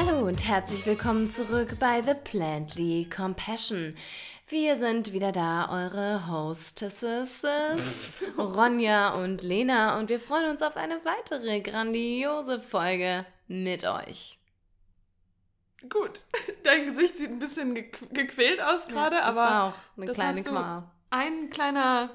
Hallo und herzlich willkommen zurück bei The Plantly Compassion. Wir sind wieder da, eure Hostesses Ronja und Lena und wir freuen uns auf eine weitere grandiose Folge mit euch. Gut, dein Gesicht sieht ein bisschen ge gequält aus gerade, Ja, das aber war auch eine das kleine hast Qual. ein kleiner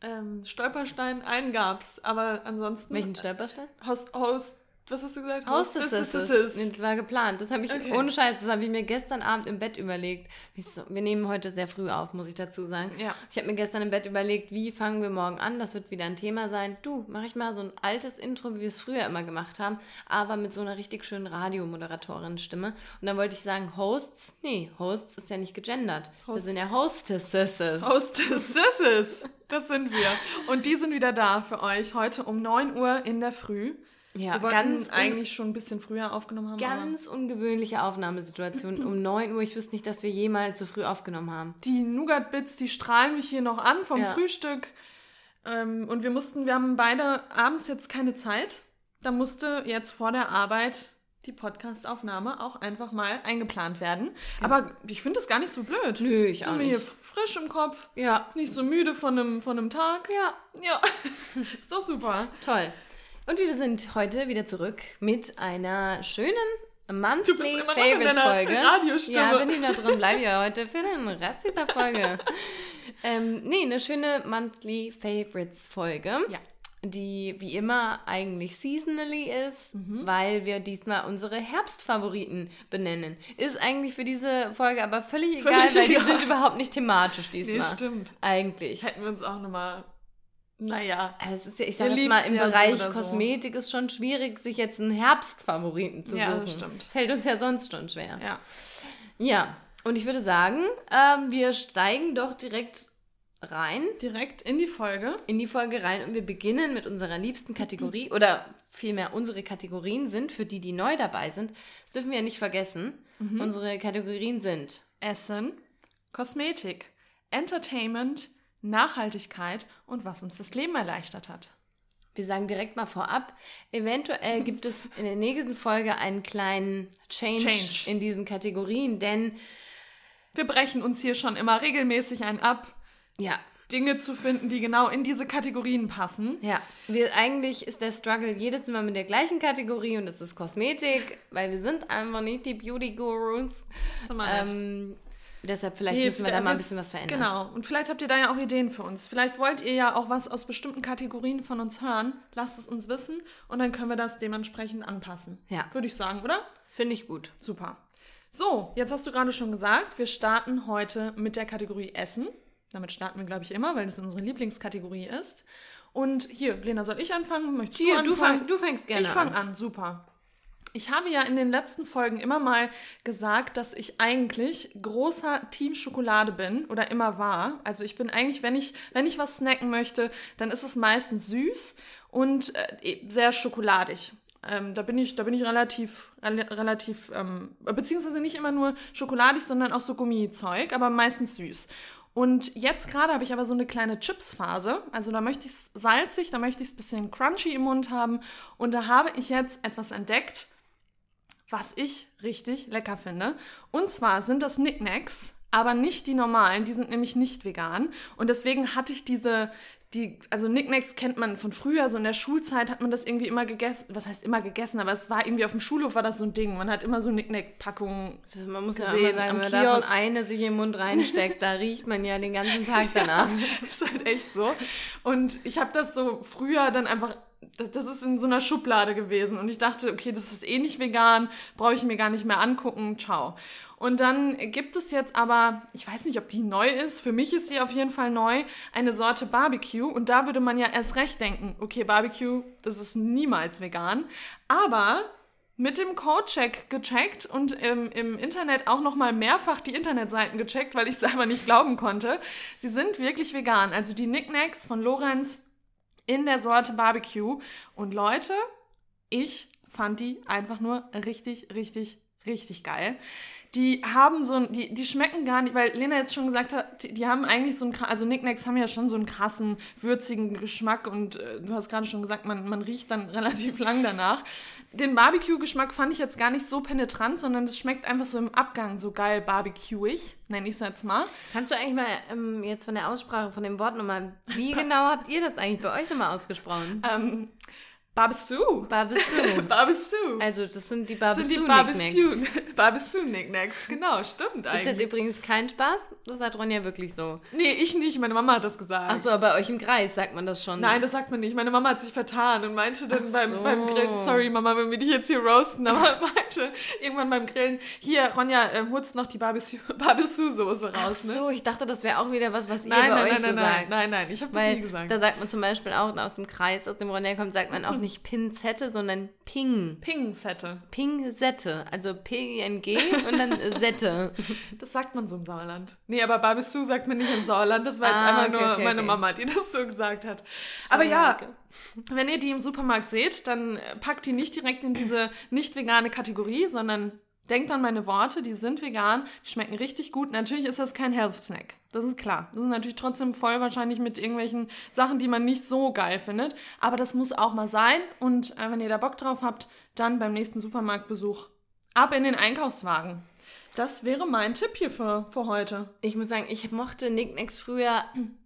ähm, Stolperstein, einen gab's, aber ansonsten Welchen Stolperstein? Host, Host, was hast du gesagt? Hostesses. Nee, Das war geplant. Das habe ich, Okay. ohne Scheiß, das habe ich mir gestern Abend im Bett überlegt. So, wir nehmen heute sehr früh auf, muss ich dazu sagen. Ja. Ich habe mir gestern im Bett überlegt, wie fangen wir morgen an? Das wird wieder ein Thema sein. Du, mache ich mal so ein altes Intro, wie wir es früher immer gemacht haben, aber mit so einer richtig schönen Radiomoderatorin-Stimme. Und dann wollte ich sagen, Hosts? Nee, Hosts ist ja nicht gegendert. Wir Host- sind ja Hostesses. Hostesses, das sind wir. Und die sind wieder da für euch heute um 9 Uhr in der Früh. Ja, wir wollten eigentlich schon ein bisschen früher aufgenommen haben. ganz ungewöhnliche Aufnahmesituation. Um 9 Uhr, ich wüsste nicht, dass wir jemals so früh aufgenommen haben. die Nougat-Bits, die strahlen mich hier noch an vom Ja. Frühstück. Ähm, und wir mussten, wir haben beide abends jetzt keine Zeit. Da musste jetzt vor der Arbeit die Podcastaufnahme auch einfach mal eingeplant werden. Aber ich finde das gar nicht so blöd. Nö, ich Sind auch wir hier nicht. frisch im Kopf, Ja, nicht so müde von einem, von einem Tag. ja, Ja, ist doch super. Toll. Und wir sind heute wieder zurück mit einer schönen Monthly Favorites Folge. Radiostimme. Ja, bin ich noch drin, bleibe ja heute für den Rest dieser Folge. ähm, nee, eine schöne Monthly Favorites Folge. Ja. Die wie immer eigentlich seasonally ist, Mhm. weil wir diesmal unsere Herbstfavoriten benennen. Ist eigentlich für diese Folge aber völlig egal, Völlig weil die sind überhaupt nicht thematisch Nee, diesmal. stimmt. Eigentlich. Hätten wir uns auch nochmal, naja. Aber es ist ja, ich Ihr sag jetzt mal, im ja so Bereich so. Kosmetik ist schon schwierig, sich jetzt einen Herbstfavoriten zu Ja, suchen. das stimmt. Fällt uns ja sonst schon schwer. Ja. Ja, und ich würde sagen, ähm, wir steigen doch direkt rein Direkt in die Folge. in die Folge rein und wir beginnen mit unserer liebsten Kategorie oder vielmehr unsere Kategorien sind, für die, die neu dabei sind, das dürfen wir ja nicht vergessen. Mhm. Unsere Kategorien sind Essen, Kosmetik, Entertainment, Nachhaltigkeit und was uns das Leben erleichtert hat. Wir sagen direkt mal vorab, eventuell gibt es in der nächsten Folge einen kleinen Change, Change. in diesen Kategorien, denn Wir brechen uns hier schon immer regelmäßig ein ab, ja, Dinge zu finden, die genau in diese Kategorien passen. ja, wir eigentlich ist der Struggle jedes Mal mit der gleichen Kategorie und es ist Kosmetik, weil wir sind einfach nicht die Beauty Gurus. Sag mal nett. Ähm, deshalb vielleicht Nee, müssen wir da mal ein bisschen was verändern. Genau. Und vielleicht habt ihr da ja auch Ideen für uns. Vielleicht wollt ihr ja auch was aus bestimmten Kategorien von uns hören. Lasst es uns wissen und dann können wir das dementsprechend anpassen. Ja. Würde ich sagen, oder? Finde ich gut. Super. So, jetzt hast du gerade schon gesagt, wir starten heute mit der Kategorie Essen. Damit starten wir, glaube ich, immer, weil das unsere Lieblingskategorie ist. Und hier, Lena, soll ich anfangen? Möchtest Hier, du du, anfangen? fang, du fängst gerne ich fange an. an, super. Ich habe ja in den letzten Folgen immer mal gesagt, dass ich eigentlich großer Team Schokolade bin oder immer war. Also ich bin eigentlich, wenn ich, wenn ich was snacken möchte, dann ist es meistens süß und äh, sehr schokoladig. Ähm, da bin ich, da bin ich relativ, rel- relativ, ähm, beziehungsweise nicht immer nur schokoladig, sondern auch so Gummizeug, aber meistens süß. Und jetzt gerade habe ich aber so eine kleine Chips-Phase. Also da möchte ich es salzig, da möchte ich es ein bisschen crunchy im Mund haben. Und da habe ich jetzt etwas entdeckt, was ich richtig lecker finde. Und zwar sind das Knickknacks, aber nicht die normalen, die sind nämlich nicht vegan. Und deswegen hatte ich diese, die, also Knickknacks kennt man von früher, so in der Schulzeit hat man das irgendwie immer gegessen. Was heißt immer gegessen, aber es war irgendwie auf dem Schulhof war das so ein Ding. Man hat immer so Knickknack-Packungen Man muss ja immer sagen, wenn man davon eine sich im Mund reinsteckt, da riecht man ja den ganzen Tag danach. Das ist halt echt so. Und ich habe das so früher dann einfach, das, ist in so einer Schublade gewesen. Und ich dachte, okay, das ist eh nicht vegan, brauche ich mir gar nicht mehr angucken, ciao. Und dann gibt es jetzt aber, ich weiß nicht, ob die neu ist, für mich ist sie auf jeden Fall neu, eine Sorte Barbecue. Und da würde man ja erst recht denken, okay, Barbecue, das ist niemals vegan. Aber mit dem Codecheck gecheckt und im, im Internet auch nochmal mehrfach die Internetseiten gecheckt, weil ich es einfach nicht glauben konnte. Sie sind wirklich vegan. Also die Knickknacks von Lorenz in der Sorte Barbecue. Und Leute, ich fand die einfach nur richtig, richtig, Richtig geil. Die haben so ein, die, die schmecken gar nicht, weil Lena jetzt schon gesagt hat, die, die haben eigentlich so einen, also Nicknacks haben ja schon so einen krassen, würzigen Geschmack und äh, du hast gerade schon gesagt, man, man riecht dann relativ lang danach. Den Barbecue-Geschmack fand ich jetzt gar nicht so penetrant, sondern es schmeckt einfach so im Abgang so geil barbecueig, nenne ich es jetzt mal. Kannst du eigentlich mal ähm, jetzt von der Aussprache von dem Wort nochmal, wie genau habt ihr das eigentlich bei euch nochmal ausgesprochen? Ähm, Barbecue. Barbecue. Barbecue. Also das sind die Das sind die Barbecue-Nicknacks. Barbecue- Barbecue-Nicknacks. Genau, stimmt Das ist jetzt eigentlich. übrigens kein Spaß, das sagt Ronja wirklich so. Nee, ich nicht. Meine Mama hat das gesagt. Ach so, aber bei euch im Kreis sagt man das schon. Nein, das sagt man nicht. Meine Mama hat sich vertan und meinte dann Ach beim, so. beim Grillen, sorry Mama, wenn wir dich jetzt hier roasten, aber meinte irgendwann beim Grillen, hier, Ronja, ähm, holst noch die Barbecue- Barbecue-Soße Ach raus, ne? so, ich dachte, das wäre auch wieder was, was ihr Nein, bei nein, euch nein, so nein, nein, sagt. nein, nein, ich habe das nie gesagt. da sagt man zum Beispiel auch aus dem Kreis, aus dem Ronja kommt, sagt man auch nicht Pinzette, sondern Ping. Pingsette. Pingsette. Also P-I-N-G und dann Sette. Das sagt man so im Sauerland. Nee, aber Barbecue sagt man nicht im Sauerland. Das war jetzt Ah, einfach okay, nur okay, meine okay. Mama, die das so gesagt hat. Aber ja, wenn ihr die im Supermarkt seht, dann packt die nicht direkt in diese nicht vegane Kategorie, sondern denkt an meine Worte, die sind vegan, die schmecken richtig gut. Natürlich ist das kein Health Snack. Das ist klar. Das ist natürlich trotzdem voll wahrscheinlich mit irgendwelchen Sachen, die man nicht so geil findet. Aber das muss auch mal sein. Und äh, wenn ihr da Bock drauf habt, dann beim nächsten Supermarktbesuch ab in den Einkaufswagen. Das wäre mein Tipp hier für, für heute. Ich muss sagen, ich mochte Nicknacks früher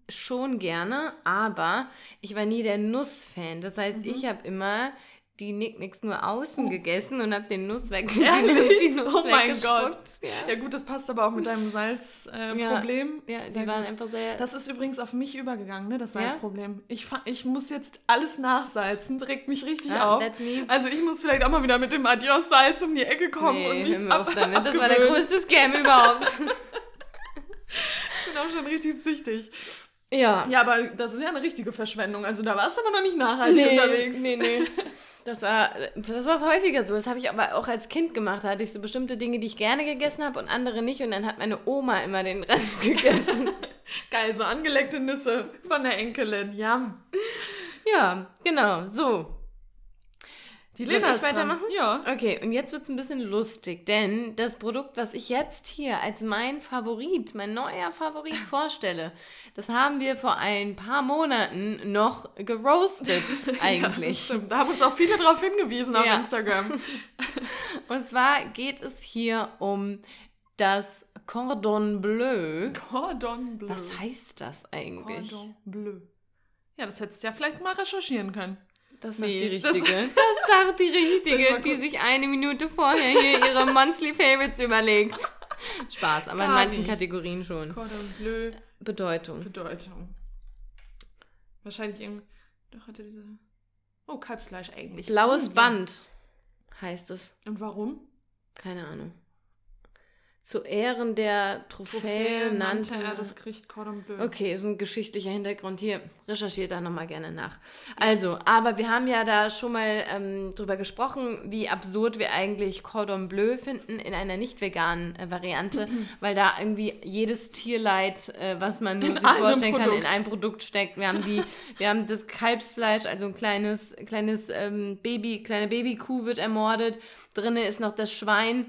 schon gerne, aber ich war nie der Nuss-Fan. Das heißt, Mhm. ich habe immer die Nicknacks nur außen gegessen und habe den Nuss weg, Oh. Ehrlich? die Nuss Oh mein weggespuckt. Ja. Ja gut, das passt aber auch mit deinem Salzproblem. Äh, Ja. Problem. Ja, die Sehr waren gut. einfach sehr. Das ist übrigens auf mich übergegangen, ne, das Ja? Salzproblem. Ich, fa- ich muss jetzt alles nachsalzen, regt mich richtig Ah, auf. Also ich muss vielleicht auch mal wieder mit dem Adios-Salz um die Ecke kommen und nee, mich hör mir auf ab damit. Das war der größte Scam überhaupt. Ich bin auch schon richtig süchtig. ja. Ja, aber das ist ja eine richtige Verschwendung. Also da warst du aber noch nicht nachhaltig unterwegs. Nee, nee. Das war, das war häufiger so. Das habe ich aber auch als Kind gemacht. Da hatte ich so bestimmte Dinge, die ich gerne gegessen habe und andere nicht. Und dann hat meine Oma immer den Rest gegessen. Geil, so angeleckte Nüsse von der Enkelin. Yum. ja, genau. So. Die Soll Lena ich ist dran. weitermachen? Ja. Okay, und jetzt wird es ein bisschen lustig, denn das Produkt, was ich jetzt hier als mein Favorit, mein neuer Favorit vorstelle, das haben wir vor ein paar Monaten noch geroastet Ja, das eigentlich. stimmt. Da haben uns auch viele drauf hingewiesen auf Ja. Instagram. und zwar geht es hier um das Cordon Bleu. Cordon Bleu. Was heißt das eigentlich? Cordon Bleu. Ja, das hättest du ja vielleicht mal recherchieren können. Das sagt Nee, die das- Richtige. Das, sagt die Richtige, die sich eine Minute vorher hier ihre Monthly Favorites überlegt. Spaß, aber in Gar manchen nicht. Kategorien schon. Cordon Bleu, Bedeutung. Bedeutung. Wahrscheinlich irgendwie. Doch hatte diese. Oh, Kalbsfleisch eigentlich. Blaues Hm, Band heißt es. Und warum? Keine Ahnung. Zu Ehren der Trophäe nannte er das Gericht Cordon Bleu. Okay, ist ein geschichtlicher Hintergrund hier. Recherchiert da nochmal gerne nach. Also, aber wir haben ja da schon mal ähm, drüber gesprochen, wie absurd wir eigentlich Cordon Bleu finden in einer nicht veganen äh, Variante, weil da irgendwie jedes Tierleid, äh, was man nur In sich vorstellen kann, in Produkt. ein Produkt steckt. Wir haben die, wir haben das Kalbsfleisch, also ein kleines, kleines ähm, Baby, kleine Babykuh wird ermordet. Drinne ist noch das Schwein.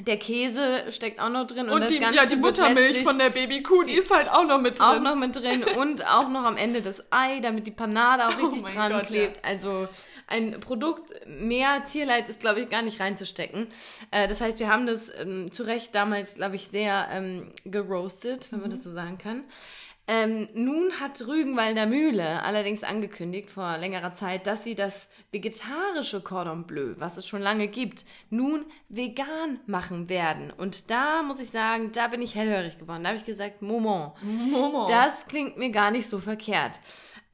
Der Käse steckt auch noch drin und, Und das die, Ganze ja, die Buttermilch von der Babykuh, die ist halt auch noch mit drin. auch noch mit drin und auch noch am Ende das Ei, damit die Panade auch Oh richtig mein dran Gott, klebt. Also ein Produkt, mehr Tierleid ist, glaube ich, gar nicht reinzustecken. Äh, das heißt, wir haben das ähm, zu Recht damals, glaube ich, sehr ähm, geroastet, wenn man das so sagen kann. Ähm, nun hat Rügenwalder Mühle allerdings angekündigt vor längerer Zeit, dass sie das vegetarische Cordon Bleu, was es schon lange gibt, nun vegan machen werden. Und da muss ich sagen, da bin ich hellhörig geworden. Da habe ich gesagt, Moment, Momo. das klingt mir gar nicht so verkehrt.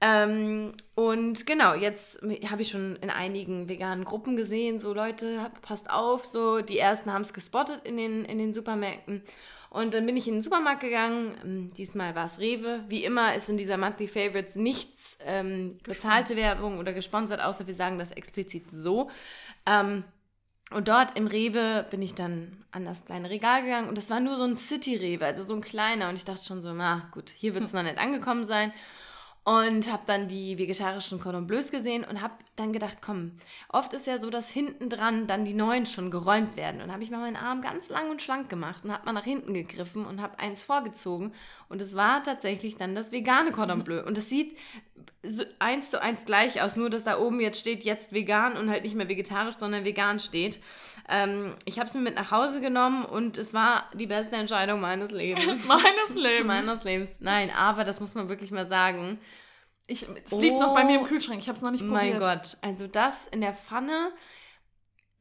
Ähm, und genau, jetzt habe ich schon in einigen veganen Gruppen gesehen, so Leute, passt auf, so die ersten haben es gespottet in den, in den Supermärkten. Und dann bin ich in den Supermarkt gegangen. Ähm, Diesmal war es Rewe. Wie immer ist in dieser Monthly Favorites nichts ähm, bezahlte Werbung oder gesponsert, außer wir sagen das explizit so. Ähm, und dort im Rewe bin ich dann an das kleine Regal gegangen und das war nur so ein City-Rewe, also so ein kleiner. Und ich dachte schon so, na gut, hier wird es noch nicht angekommen sein. Und habe dann die vegetarischen Cordon Bleus gesehen und habe dann gedacht, komm, oft ist ja so, dass hinten dran dann die neuen schon geräumt werden. Und habe ich mal meinen Arm ganz lang und schlank gemacht und habe mal nach hinten gegriffen und habe eins vorgezogen. Und es war tatsächlich dann das vegane Cordon Bleu. Und es sieht so eins zu eins gleich aus, nur dass da oben jetzt steht, jetzt vegan und halt nicht mehr vegetarisch, sondern vegan steht. Ähm, ich habe es mir mit nach Hause genommen und es war die beste Entscheidung meines Lebens. meines Lebens. meines Lebens. Nein, aber das muss man wirklich mal sagen. Ich, es liegt oh, noch bei mir im Kühlschrank, ich habe es noch nicht probiert. Mein Gott, also das in der Pfanne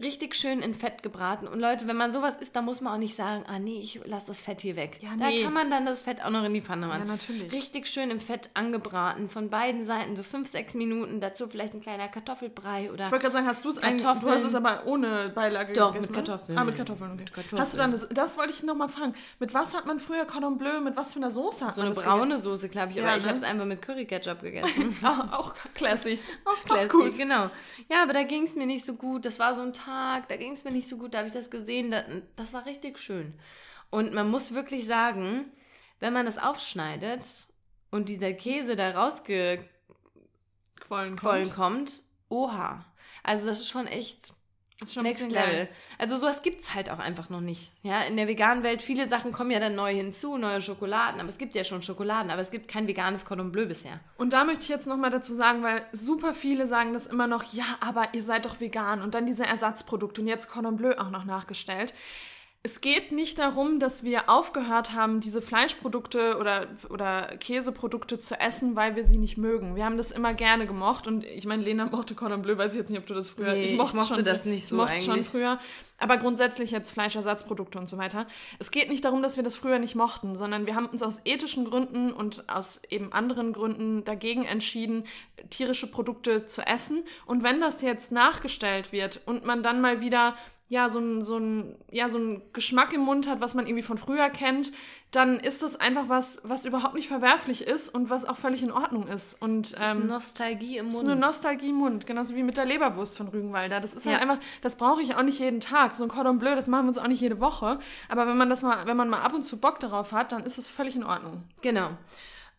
richtig schön in Fett gebraten. Und Leute, wenn man sowas isst, dann muss man auch nicht sagen, ah nee, ich lasse das Fett hier weg. Ja, nee. Da kann man dann das Fett auch noch in die Pfanne machen. Ja, natürlich. Richtig schön im Fett angebraten, von beiden Seiten, so fünf, sechs Minuten. Dazu vielleicht ein kleiner Kartoffelbrei oder Ich wollte gerade sagen, hast du es eigentlich, du hast es aber ohne Beilage Doch, gegessen, mit ne? Kartoffeln. Ah, mit Kartoffeln, okay. Mit Kartoffeln. Hast du dann, das, das wollte ich nochmal fragen, mit was hat man früher Cordon Bleu, mit was für einer Soße hat so man So eine braune gegessen? Soße, glaube ich, aber ja, ich ne? habe es einfach mit Curry-Ketchup gegessen. auch, auch classy. Auch classy, auch gut. genau. Ja, aber da ging es mir nicht so gut. Das war so ein Tag, da ging es mir mir nicht so gut, da habe ich das gesehen. Das, das war richtig schön. Und man muss wirklich sagen, wenn man das aufschneidet und dieser Käse da rausgequollen kommt. kommt, oha. Also das ist schon echt das ist schon Next Level. Also sowas gibt es halt auch einfach noch nicht. Ja, in der veganen Welt, viele Sachen kommen ja dann neu hinzu, neue Schokoladen, aber es gibt ja schon Schokoladen, aber es gibt kein veganes Cordon Bleu bisher. Und da möchte ich jetzt nochmal dazu sagen, weil super viele sagen das immer noch, ja, aber ihr seid doch vegan und dann diese Ersatzprodukte und jetzt Cordon Bleu auch noch nachgestellt es geht nicht darum, dass wir aufgehört haben, diese Fleischprodukte oder, oder Käseprodukte zu essen, weil wir sie nicht mögen. Wir haben das immer gerne gemocht und ich meine, Lena mochte Cordon Bleu, weiß ich jetzt nicht, ob du das früher... Nee, ich mochte, ich mochte schon, das nicht so ich mochte eigentlich. schon früher. Aber grundsätzlich jetzt Fleischersatzprodukte und so weiter. Es geht nicht darum, dass wir das früher nicht mochten, sondern wir haben uns aus ethischen Gründen und aus eben anderen Gründen dagegen entschieden, tierische Produkte zu essen. Und wenn das jetzt nachgestellt wird und man dann mal wieder ja, so ein, so ein, ja, so ein Geschmack im Mund hat, was man irgendwie von früher kennt, dann ist das einfach was, was überhaupt nicht verwerflich ist und was auch völlig in Ordnung ist. Und, das ist ähm, Nostalgie im Mund. Das ist eine Nostalgie im Mund, genauso wie mit der Leberwurst von Rügenwalder. Das ist halt ja. halt einfach, das brauche ich auch nicht jeden Tag. So ein Cordon Bleu, das machen wir uns auch nicht jede Woche. Aber wenn man das mal, wenn man mal ab und zu Bock darauf hat, dann ist das völlig in Ordnung. Genau.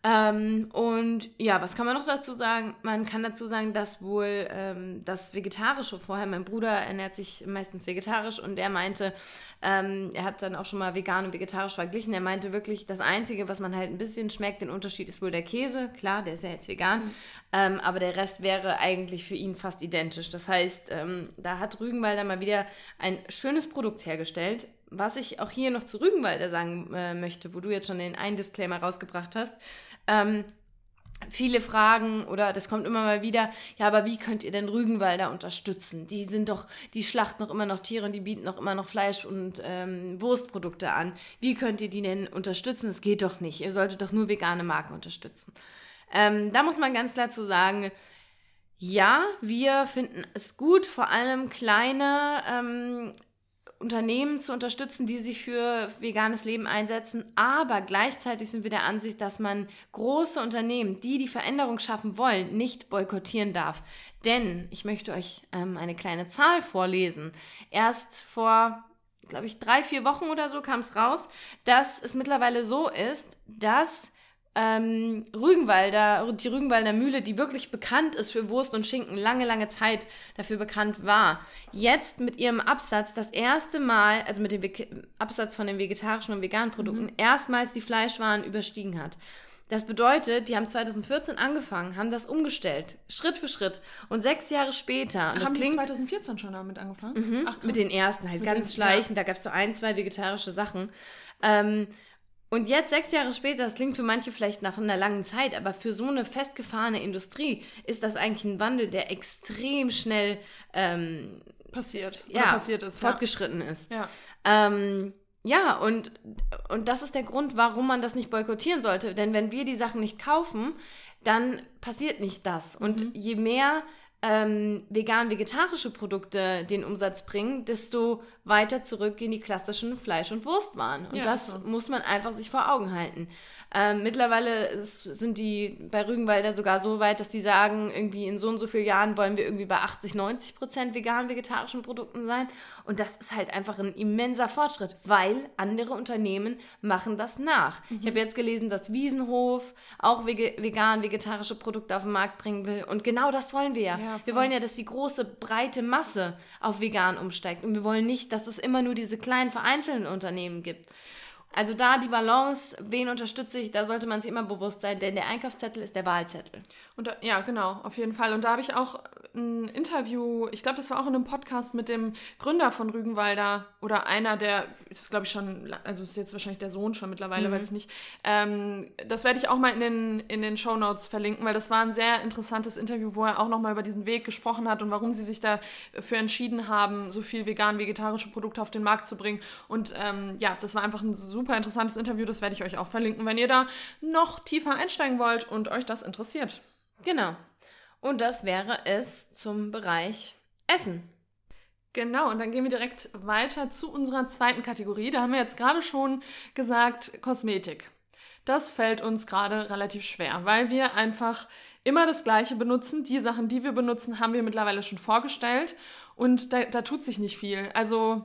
Ähm, und ja, was kann man noch dazu sagen? Man kann dazu sagen, dass wohl ähm, das Vegetarische vorher, mein Bruder ernährt sich meistens vegetarisch und er meinte, ähm, er hat dann auch schon mal vegan und vegetarisch verglichen. Er meinte wirklich, das Einzige, was man halt ein bisschen schmeckt, den Unterschied ist wohl der Käse. Klar, der ist ja jetzt vegan, mhm. Ähm, aber der Rest wäre eigentlich für ihn fast identisch. Das heißt, ähm, da hat Rügenwalder mal wieder ein schönes Produkt hergestellt was ich auch hier noch zu Rügenwalder sagen äh, möchte, wo du jetzt schon den einen Disclaimer rausgebracht hast, ähm, viele Fragen oder das kommt immer mal wieder, ja, aber wie könnt ihr denn Rügenwalder unterstützen? Die sind doch, die schlachten noch immer noch Tiere und die bieten noch immer noch Fleisch und ähm, Wurstprodukte an. Wie könnt ihr die denn unterstützen? Es geht doch nicht. Ihr solltet doch nur vegane Marken unterstützen. Ähm, da muss man ganz klar zu sagen, ja, wir finden es gut, vor allem kleine ähm, Unternehmen zu unterstützen, die sich für veganes Leben einsetzen. Aber gleichzeitig sind wir der Ansicht, dass man große Unternehmen, die die Veränderung schaffen wollen, nicht boykottieren darf. Denn ich möchte euch ähm, eine kleine Zahl vorlesen. Erst vor, glaube ich, drei, vier Wochen oder so kam es raus, dass es mittlerweile so ist, dass ähm, Rügenwalder, die Rügenwalder Mühle, die wirklich bekannt ist für Wurst und Schinken, lange, lange Zeit dafür bekannt war, jetzt mit ihrem Absatz das erste Mal, also mit dem Ve Absatz von den vegetarischen und veganen Produkten, mhm. erstmals die Fleischwaren überstiegen hat. Das bedeutet, die haben 2014 angefangen, haben das umgestellt, Schritt für Schritt. Und sechs Jahre später. Und haben das klingt, die 2014 schon damit angefangen? Mhm, Ach, mit den ersten halt, mit ganz schleichend. Ja. Da gab es so ein, zwei vegetarische Sachen. Ähm, und jetzt, sechs Jahre später, das klingt für manche vielleicht nach einer langen Zeit, aber für so eine festgefahrene Industrie ist das eigentlich ein Wandel, der extrem schnell ähm, passiert, ja, passiert ist, fortgeschritten ja. ist. Ja. Ähm, ja, und, und das ist der Grund, warum man das nicht boykottieren sollte. Denn wenn wir die Sachen nicht kaufen, dann passiert nicht das. Und mhm. je mehr ähm, vegan-vegetarische Produkte den Umsatz bringen, desto weiter zurück gehen die klassischen Fleisch- und Wurstwaren. Und Ja, das so. muss man einfach sich vor Augen halten. Ähm, mittlerweile ist, sind die bei Rügenwalder sogar so weit, dass die sagen, irgendwie in so und so vielen Jahren wollen wir irgendwie bei 80, 90 Prozent vegan-vegetarischen Produkten sein. Und das ist halt einfach ein immenser Fortschritt, weil andere Unternehmen machen das nach. Ich habe jetzt gelesen, dass Wiesenhof auch vege vegan-vegetarische Produkte auf den Markt bringen will. Und genau das wollen wir ja. Ja, wir wollen ja, dass die große, breite Masse auf vegan umsteigt. Und wir wollen nicht, dass es immer nur diese kleinen vereinzelten Unternehmen gibt. Also da die Balance, wen unterstütze ich, da sollte man sich immer bewusst sein, denn der Einkaufszettel ist der Wahlzettel. Und da, ja, genau, auf jeden Fall. Und da habe ich auch ein Interview, ich glaube, das war auch in einem Podcast mit dem Gründer von Rügenwalder oder einer, der ist, glaube ich, schon, also ist jetzt wahrscheinlich der Sohn schon mittlerweile, weiß ich nicht. Ähm, das werde ich auch mal in den, in den Show Notes verlinken, weil das war ein sehr interessantes Interview, wo er auch nochmal über diesen Weg gesprochen hat und warum sie sich dafür entschieden haben, so viel vegan-vegetarische Produkte auf den Markt zu bringen. Und ähm, ja, das war einfach ein super interessantes Interview, das werde ich euch auch verlinken, wenn ihr da noch tiefer einsteigen wollt und euch das interessiert. Genau. Und das wäre es zum Bereich Essen. Genau, und dann gehen wir direkt weiter zu unserer zweiten Kategorie. Da haben wir jetzt gerade schon gesagt, Kosmetik. Das fällt uns gerade relativ schwer, weil wir einfach immer das Gleiche benutzen. Die Sachen, die wir benutzen, haben wir mittlerweile schon vorgestellt und da, da tut sich nicht viel. Also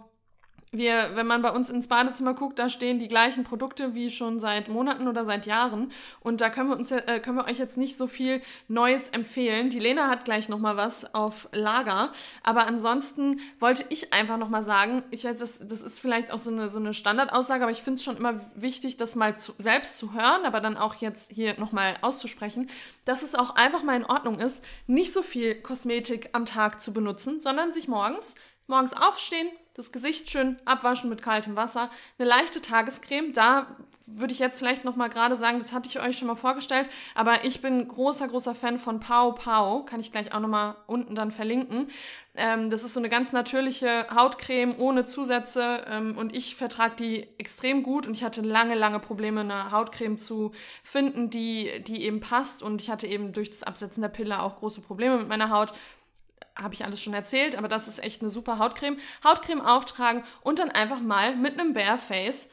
wir, wenn man bei uns ins Badezimmer guckt, da stehen die gleichen Produkte wie schon seit Monaten oder seit Jahren. Und da können wir uns, äh, können wir euch jetzt nicht so viel Neues empfehlen. Die Lena hat gleich noch mal was auf Lager. Aber ansonsten wollte ich einfach noch mal sagen, ich das, das ist vielleicht auch so eine, so eine Standardaussage, aber ich finde es schon immer wichtig, das mal zu, selbst zu hören, aber dann auch jetzt hier noch mal auszusprechen, dass es auch einfach mal in Ordnung ist, nicht so viel Kosmetik am Tag zu benutzen, sondern sich morgens Morgens aufstehen, das Gesicht schön abwaschen mit kaltem Wasser, eine leichte Tagescreme. Da würde ich jetzt vielleicht noch mal gerade sagen, das hatte ich euch schon mal vorgestellt, aber ich bin großer, großer Fan von Pau Pau. Kann ich gleich auch noch mal unten dann verlinken. Ähm, das ist so eine ganz natürliche Hautcreme ohne Zusätze ähm, und ich vertrage die extrem gut und ich hatte lange, lange Probleme, eine Hautcreme zu finden, die, die eben passt und ich hatte eben durch das Absetzen der Pille auch große Probleme mit meiner Haut habe ich alles schon erzählt, aber das ist echt eine super Hautcreme. Hautcreme auftragen und dann einfach mal mit einem Bare Face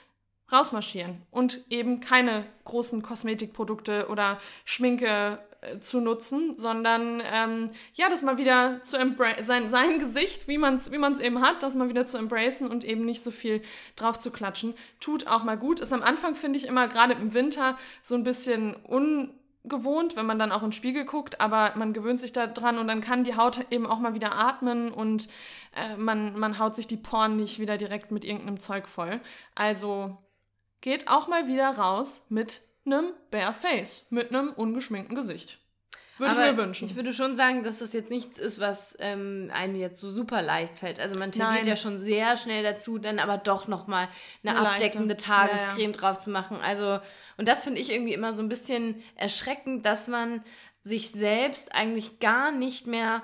rausmarschieren und eben keine großen Kosmetikprodukte oder Schminke äh, zu nutzen, sondern ähm, ja, das mal wieder zu sein, sein Gesicht, wie man es wie man's eben hat, das mal wieder zu embracen und eben nicht so viel drauf zu klatschen, tut auch mal gut. Ist am Anfang, finde ich, immer gerade im Winter so ein bisschen un gewohnt, wenn man dann auch in den Spiegel guckt, aber man gewöhnt sich da dran und dann kann die Haut eben auch mal wieder atmen und äh, man, man haut sich die Poren nicht wieder direkt mit irgendeinem Zeug voll. Also geht auch mal wieder raus mit einem Bare Face, mit einem ungeschminkten Gesicht. Würde ich mir wünschen. ich würde schon sagen, dass das jetzt nichts ist, was ähm, einem jetzt so super leicht fällt. Also man tendiert Nein. ja schon sehr schnell dazu, dann aber doch nochmal eine, Eine abdeckende leichte. Tagescreme drauf zu machen. Also, und das finde ich irgendwie immer so ein bisschen erschreckend, dass man sich selbst eigentlich gar nicht mehr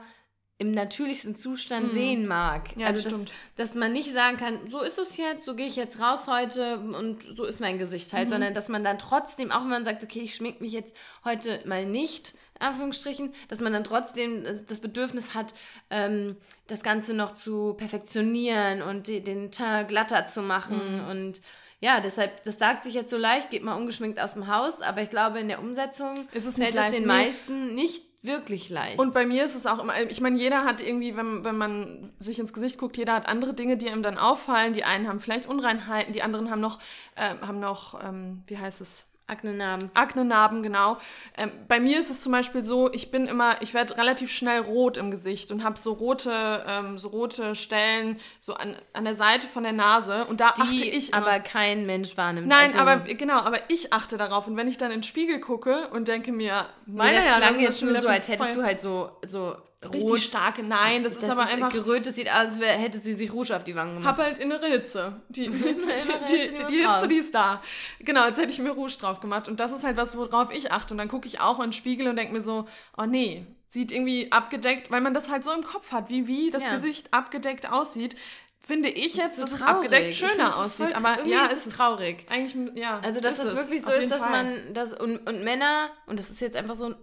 im natürlichsten Zustand sehen mag. Mhm. Ja, also das dass, dass man nicht sagen kann, so ist es jetzt, so gehe ich jetzt raus heute und so ist mein Gesicht Mhm. halt, sondern dass man dann trotzdem, auch wenn man sagt, okay, ich schmink mich jetzt heute mal nicht, Anführungsstrichen, dass man dann trotzdem das Bedürfnis hat, ähm, das Ganze noch zu perfektionieren und den Teint glatter zu machen Mhm. und ja, deshalb, das sagt sich jetzt so leicht, geht mal ungeschminkt aus dem Haus, aber ich glaube, in der Umsetzung Ist es fällt das den meisten nicht wirklich leicht. Und bei mir ist es auch immer, ich meine, jeder hat irgendwie, wenn, wenn man sich ins Gesicht guckt, jeder hat andere Dinge, die ihm dann auffallen. Die einen haben vielleicht Unreinheiten, die anderen haben noch, äh, haben noch, ähm, wie heißt es? Aknenarben. Aknenarben, genau. Ähm, bei mir ist es zum Beispiel so, ich bin immer, ich werde relativ schnell rot im Gesicht und habe so rote, ähm, so rote Stellen so an, an der Seite von der Nase und da achte Die ich immer. aber kein Mensch wahrnimmt. Nein, Also- aber genau, aber ich achte darauf und wenn ich dann in den Spiegel gucke und denke mir, Nee, meine das Herren, klang das jetzt nur schon so, als hättest voll- du halt so, so richtig rot. starke. Nein, das, ist das aber ist einfach. gerötet, sieht aus, als hätte sie sich Rouge auf die Wangen gemacht. Hab halt innere Hitze. Die, die, die, Hitze, die Hitze, die ist da. Genau, als hätte ich mir Rouge drauf gemacht. Und das ist halt was, worauf ich achte. Und dann gucke ich auch in den Spiegel und denke mir so, oh nee, sieht irgendwie abgedeckt, weil man das halt so im Kopf hat, wie, wie das Ja. Gesicht abgedeckt aussieht. Finde ich jetzt, so dass es abgedeckt find, schöner ist aussieht. Aber irgendwie ja, ist ist es traurig. Eigentlich, ja. Also, dass das es, wirklich so ist, dass Fall. man, das, und, und Männer, und das ist jetzt einfach so,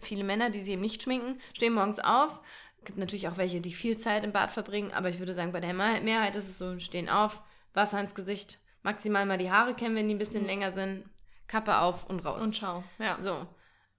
viele Männer, die sich eben nicht schminken, stehen morgens auf, Gibt natürlich auch welche, die viel Zeit im Bad verbringen, aber ich würde sagen, bei der Mehrheit ist es so, stehen auf, Wasser ins Gesicht, maximal mal die Haare kämmen, wenn die ein bisschen mhm. länger sind, Kappe auf und raus. Und schau, ja. So.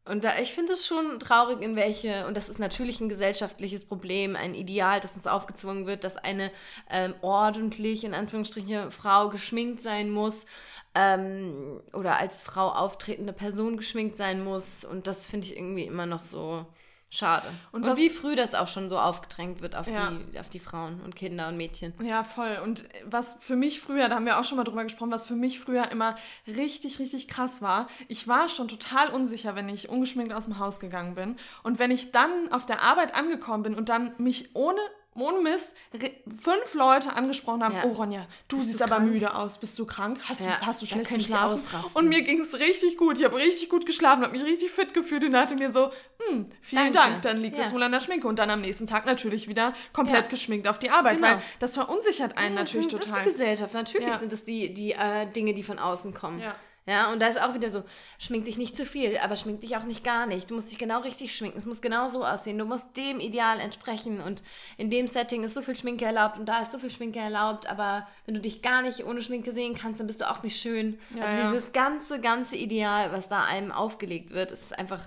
Und da, ich finde es schon traurig, in welche, und das ist natürlich ein gesellschaftliches Problem, ein Ideal, das uns aufgezwungen wird, dass eine ähm, ordentlich, in Anführungsstrichen, Frau geschminkt sein muss ähm, oder als Frau auftretende Person geschminkt sein muss. Und das finde ich irgendwie immer noch so Schade. Und, und wie früh das auch schon so aufgedrängt wird auf, ja. die, auf die Frauen und Kinder und Mädchen. Ja, voll. Und was für mich früher, da haben wir auch schon mal drüber gesprochen, was für mich früher immer richtig, richtig krass war, ich war schon total unsicher, wenn ich ungeschminkt aus dem Haus gegangen bin. Und wenn ich dann auf der Arbeit angekommen bin und dann mich ohne ohne Mist, fünf Leute angesprochen haben, ja. oh Ronja, du bist siehst du aber krank? müde aus, bist du krank? Hast, ja. du, hast du schlecht geschlafen? Und mir ging es richtig gut, ich habe richtig gut geschlafen, habe mich richtig fit gefühlt und dachte mir so, hm, vielen Danke. Dank, dann liegt ja. das wohl an der Schminke. Und dann am nächsten Tag natürlich wieder komplett geschminkt auf die Arbeit, genau. weil das verunsichert einen natürlich sind, total. Das ist die Gesellschaft, natürlich sind das die, die äh, Dinge, die von außen kommen. Ja. Ja, und da ist auch wieder so, schmink dich nicht zu viel, aber schmink dich auch nicht gar nicht. Du musst dich genau richtig schminken. Es muss genau so aussehen. Du musst dem Ideal entsprechen. Und in dem Setting ist so viel Schminke erlaubt und da ist so viel Schminke erlaubt. Aber wenn du dich gar nicht ohne Schminke sehen kannst, dann bist du auch nicht schön. Ja, also ja. dieses ganze, ganze Ideal, was da einem aufgelegt wird, ist einfach.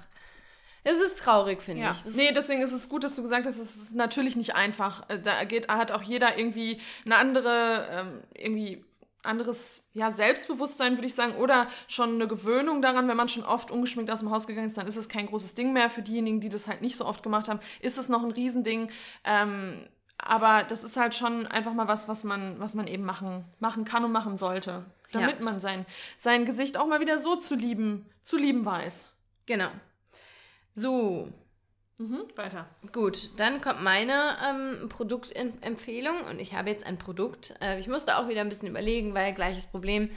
Es ist traurig, finde ja. ich. nee, deswegen ist es gut, dass du gesagt hast, es ist natürlich nicht einfach. Äh, da geht, hat auch jeder irgendwie eine andere, ähm, irgendwie anderes ja, Selbstbewusstsein, würde ich sagen, oder schon eine Gewöhnung daran, wenn man schon oft ungeschminkt aus dem Haus gegangen ist, dann ist es kein großes Ding mehr. Für diejenigen, die das halt nicht so oft gemacht haben, ist es noch ein Riesending. Ähm, aber das ist halt schon einfach mal was, was man, was man eben machen, machen kann und machen sollte. Damit ja. man sein, sein Gesicht auch mal wieder so zu lieben, zu lieben weiß. Genau. So, Mhm, weiter. Gut, dann kommt meine ähm, Produktempfehlung und ich habe jetzt ein Produkt. Äh, ich musste auch wieder ein bisschen überlegen, weil gleiches Problem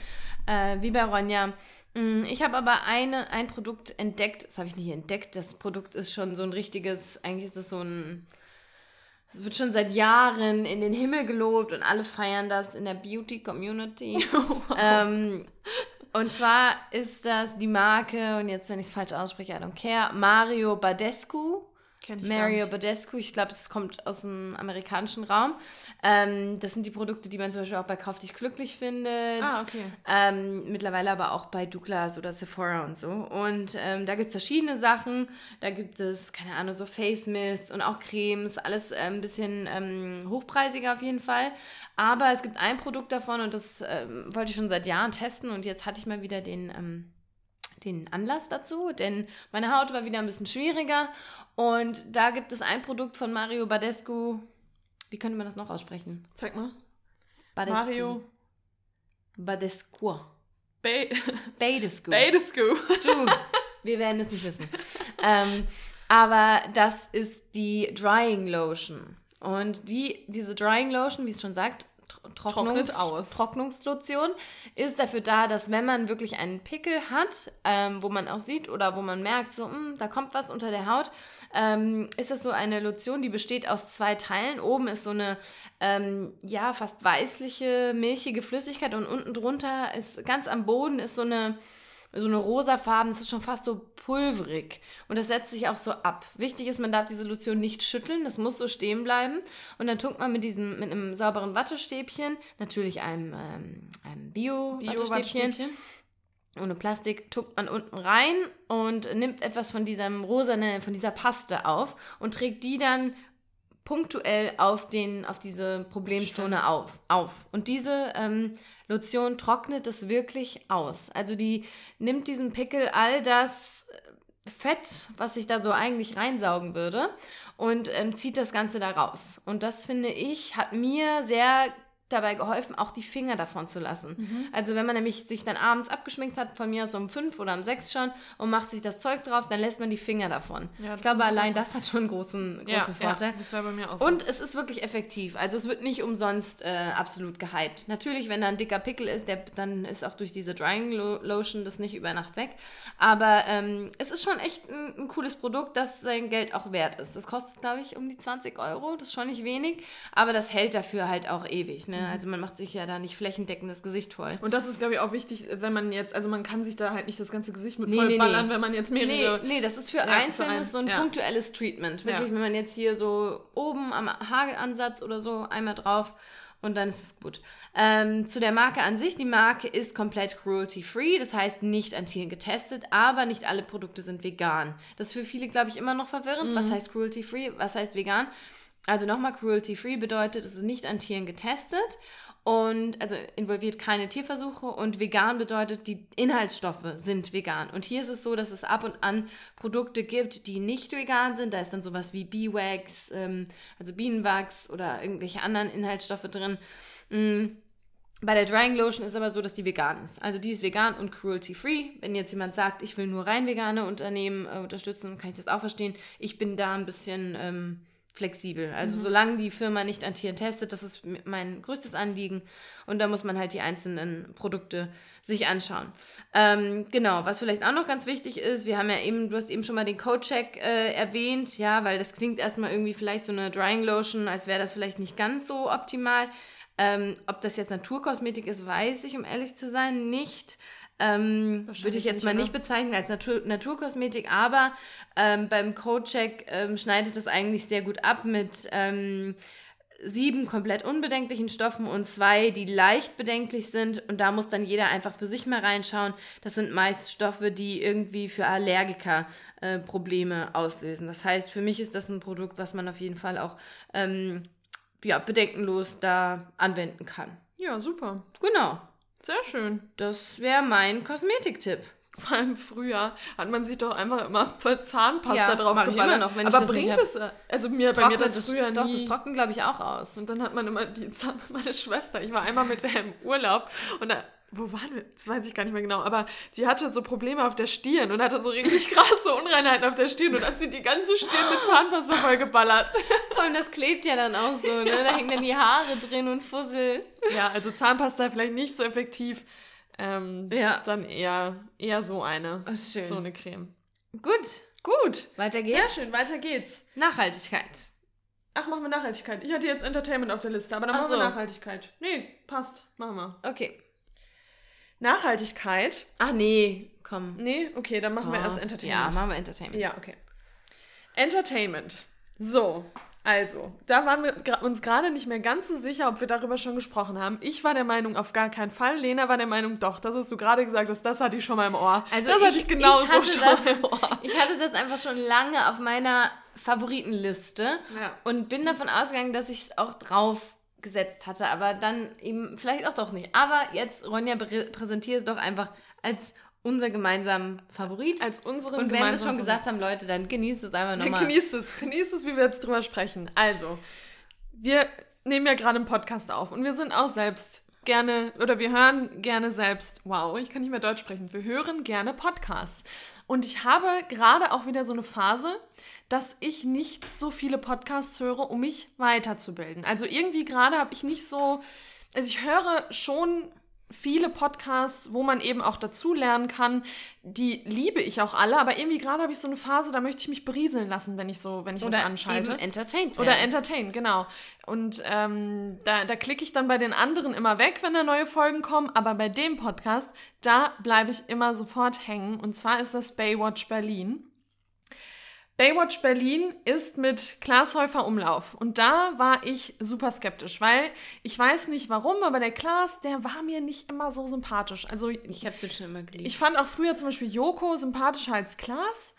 äh, wie bei Ronja. Mm, ich habe aber eine, ein Produkt entdeckt, das habe ich nicht entdeckt, das Produkt ist schon so ein richtiges, eigentlich ist es so ein, es wird schon seit Jahren in den Himmel gelobt und alle feiern das in der Beauty Community. Wow. Ähm, und zwar ist das die Marke, und jetzt, wenn ich es falsch ausspreche, I don't care, Mario Badescu. Kenn ich Mario Badescu, ich glaube, das kommt aus dem amerikanischen Raum. Ähm, das sind die Produkte, die man zum Beispiel auch bei Kauf dich glücklich findet. Ah, okay. Ähm, mittlerweile aber auch bei Douglas oder Sephora und so. Und ähm, da gibt es verschiedene Sachen. Da gibt es, keine Ahnung, so Face Mists und auch Cremes. Alles äh, ein bisschen ähm, hochpreisiger auf jeden Fall. Aber es gibt ein Produkt davon und das ähm, wollte ich schon seit Jahren testen und jetzt hatte ich mal wieder den ähm, den Anlass dazu, denn meine Haut war wieder ein bisschen schwieriger und da gibt es ein Produkt von Mario Badescu. Wie könnte man das noch aussprechen? Zeig mal. Badescu. Mario Badescu. Ba Badescu. Badescu. Du, wir werden es nicht wissen. ähm, aber das ist die Drying Lotion. Und die, diese Drying Lotion, wie es schon sagt, Trocknungs Trocknungslotion ist dafür da, dass wenn man wirklich einen Pickel hat, ähm, wo man auch sieht oder wo man merkt, so, mh, hm, da kommt was unter der Haut, ähm, ist das so eine Lotion, die besteht aus zwei Teilen. Oben ist so eine, ähm, ja, fast weißliche, milchige Flüssigkeit und unten drunter ist, ganz am Boden ist so eine so eine rosafarben, das ist schon fast so pulverig. Und das setzt sich auch so ab. Wichtig ist, man darf diese Lotion nicht schütteln, das muss so stehen bleiben. Und dann tunkt man mit diesem, mit einem sauberen Wattestäbchen, natürlich einem, ähm, einem Bio-Wattestäbchen, Bio ohne Plastik, tunkt man unten rein und nimmt etwas von diesem rosane, von dieser Paste auf und trägt die dann punktuell auf, den, auf diese Problemzone auf, auf. Und diese ähm, Lotion trocknet es wirklich aus. Also die nimmt diesen Pickel all das äh, Fett, was sich da so eigentlich reinsaugen würde, und ähm, zieht das Ganze da raus. Und das finde ich, hat mir sehr dabei geholfen, auch die Finger davon zu lassen. Mhm. Also wenn man nämlich sich dann abends abgeschminkt hat, von mir aus um fünf oder um sechs schon, und macht sich das Zeug drauf, dann lässt man die Finger davon. Ja, ich glaube, allein das hat schon einen großen, großen ja, Vorteil. Ja, das war bei mir auch so. Und es ist wirklich effektiv. Also es wird nicht umsonst äh, absolut gehypt. Natürlich, wenn da ein dicker Pickel ist, der, dann ist auch durch diese Drying Lotion das nicht über Nacht weg. Aber ähm, es ist schon echt ein, ein cooles Produkt, das sein Geld auch wert ist. Das kostet, glaube ich, um die 20 Euro. Das ist schon nicht wenig, aber das hält dafür halt auch ewig. Ne? Ne? Also man macht sich ja da nicht flächendeckend das Gesicht voll. Und das ist, glaube ich, auch wichtig, wenn man jetzt, also man kann sich da halt nicht das ganze Gesicht mit Nee, voll nee, ballern, nee. wenn man jetzt mehrere. Nee, nee, das ist für Ja, Einzelnes ein- so ein ja. punktuelles Treatment. Wirklich, Ja. wenn man jetzt hier so oben am Haaransatz oder so einmal drauf und dann ist es gut. Ähm, zu der Marke an sich, die Marke ist komplett cruelty-free, das heißt nicht an Tieren getestet, aber nicht alle Produkte sind vegan. Das ist für viele, glaube ich, immer noch verwirrend. Mhm. Was heißt cruelty-free, was heißt vegan? Also nochmal, cruelty-free bedeutet, es ist nicht an Tieren getestet und also involviert keine Tierversuche und vegan bedeutet, die Inhaltsstoffe sind vegan. Und hier ist es so, dass es ab und an Produkte gibt, die nicht vegan sind. Da ist dann sowas wie Beewax, ähm, also Bienenwachs oder irgendwelche anderen Inhaltsstoffe drin. Mm. Bei der Drying Lotion ist aber so, dass die vegan ist. Also die ist vegan und cruelty-free. Wenn jetzt jemand sagt, ich will nur rein vegane Unternehmen äh, unterstützen, kann ich das auch verstehen. Ich bin da ein bisschen ähm, flexibel. Also solange die Firma nicht an Tieren testet, das ist mein größtes Anliegen. Und da muss man halt die einzelnen Produkte sich anschauen. Ähm, genau, was vielleicht auch noch ganz wichtig ist, wir haben ja eben, du hast eben schon mal den Code-Check äh, erwähnt, ja, weil das klingt erstmal irgendwie vielleicht so eine Drying Lotion, als wäre das vielleicht nicht ganz so optimal. Ähm, ob das jetzt Naturkosmetik ist, weiß ich, um ehrlich zu sein, nicht. Ähm, würde ich jetzt nicht, mal oder? nicht bezeichnen als Natur Naturkosmetik, aber ähm, beim Codecheck ähm, schneidet es eigentlich sehr gut ab mit ähm, sieben komplett unbedenklichen Stoffen und zwei, die leicht bedenklich sind. Und da muss dann jeder einfach für sich mal reinschauen. Das sind meist Stoffe, die irgendwie für Allergiker äh, Probleme auslösen. Das heißt, für mich ist das ein Produkt, was man auf jeden Fall auch ähm, ja, bedenkenlos da anwenden kann. Ja, super. Genau, Sehr schön. das wäre mein Kosmetiktipp. Vor allem früher hat man sich doch einfach immer voll Zahnpasta Ja, drauf ich immer noch, wenn ich Aber das nicht bringt es, also mir, bei mir Trocknet das früher Doch, nie. das trocknet, glaube ich, auch aus. Und dann hat man immer die Zahn meine Schwester, ich war einmal mit der im Urlaub und da, wo war das? Das weiß ich gar nicht mehr genau, aber sie hatte so Probleme auf der Stirn und hatte so richtig krasse Unreinheiten auf der Stirn und hat sie die ganze Stirn mit Zahnpasta vollgeballert. Vor allem, das klebt ja dann auch so, ne? Da hängen dann die Haare drin und Fussel. Ja, also Zahnpasta vielleicht nicht so effektiv. Ähm, Ja. Dann eher, eher so eine. Das ist schön. So eine Creme. Gut, Gut. weiter Sehr geht's. schön, weiter geht's. Nachhaltigkeit. Ach, machen wir Nachhaltigkeit. Ich hatte jetzt Entertainment auf der Liste, aber dann Ach machen wir so. Nachhaltigkeit. Nee, passt. Machen wir. Okay. Nachhaltigkeit. Ach nee, komm. Nee, okay, dann machen wir Ah, erst Ja, Entertainment. machen wir Entertainment. Ja, okay. Entertainment. So, also, da waren wir uns gerade nicht mehr ganz so sicher, ob wir darüber schon gesprochen haben. Ich war der Meinung, auf gar keinen Fall. Lena war der Meinung, doch, das hast du gerade gesagt hast, das hatte ich schon mal im Ohr. Also das ich, hatte ich genau ich so hatte schon das, im Ohr. Ich hatte das einfach schon lange auf meiner Favoritenliste Ja. und bin davon ausgegangen, dass ich es auch drauf gesetzt hatte, aber dann eben vielleicht auch doch nicht. Aber jetzt, Ronja, prä- präsentiere es doch einfach als unser gemeinsamen Favorit. Als unseren und wenn wir es schon gesagt haben, Leute, dann genießt es einfach nochmal. Genießt es, genießt es, wie wir jetzt drüber sprechen. Also, wir nehmen ja gerade einen Podcast auf und wir sind auch selbst gerne, oder wir hören gerne selbst, wow, ich kann nicht mehr Deutsch sprechen, wir hören gerne Podcasts. Und ich habe gerade auch wieder so eine Phase, dass ich nicht so viele Podcasts höre, um mich weiterzubilden. Also irgendwie gerade habe ich nicht so, also ich höre schon viele Podcasts, wo man eben auch dazu lernen kann. Die liebe ich auch alle, aber irgendwie gerade habe ich so eine Phase, da möchte ich mich berieseln lassen, wenn ich so, wenn ich Oder das anschalte. eben entertained Oder werden. entertain, genau. Und ähm, da, da klicke ich dann bei den anderen immer weg, wenn da neue Folgen kommen. Aber bei dem Podcast, da bleibe ich immer sofort hängen. Und zwar ist das Baywatch Berlin. Baywatch Berlin ist mit Klaas Häufer Umlauf. Und da war ich super skeptisch, weil ich weiß nicht warum, aber der Klaas, der war mir nicht immer so sympathisch. Also Ich habe den schon immer geliebt. ich fand auch früher zum Beispiel Joko sympathischer als Klaas.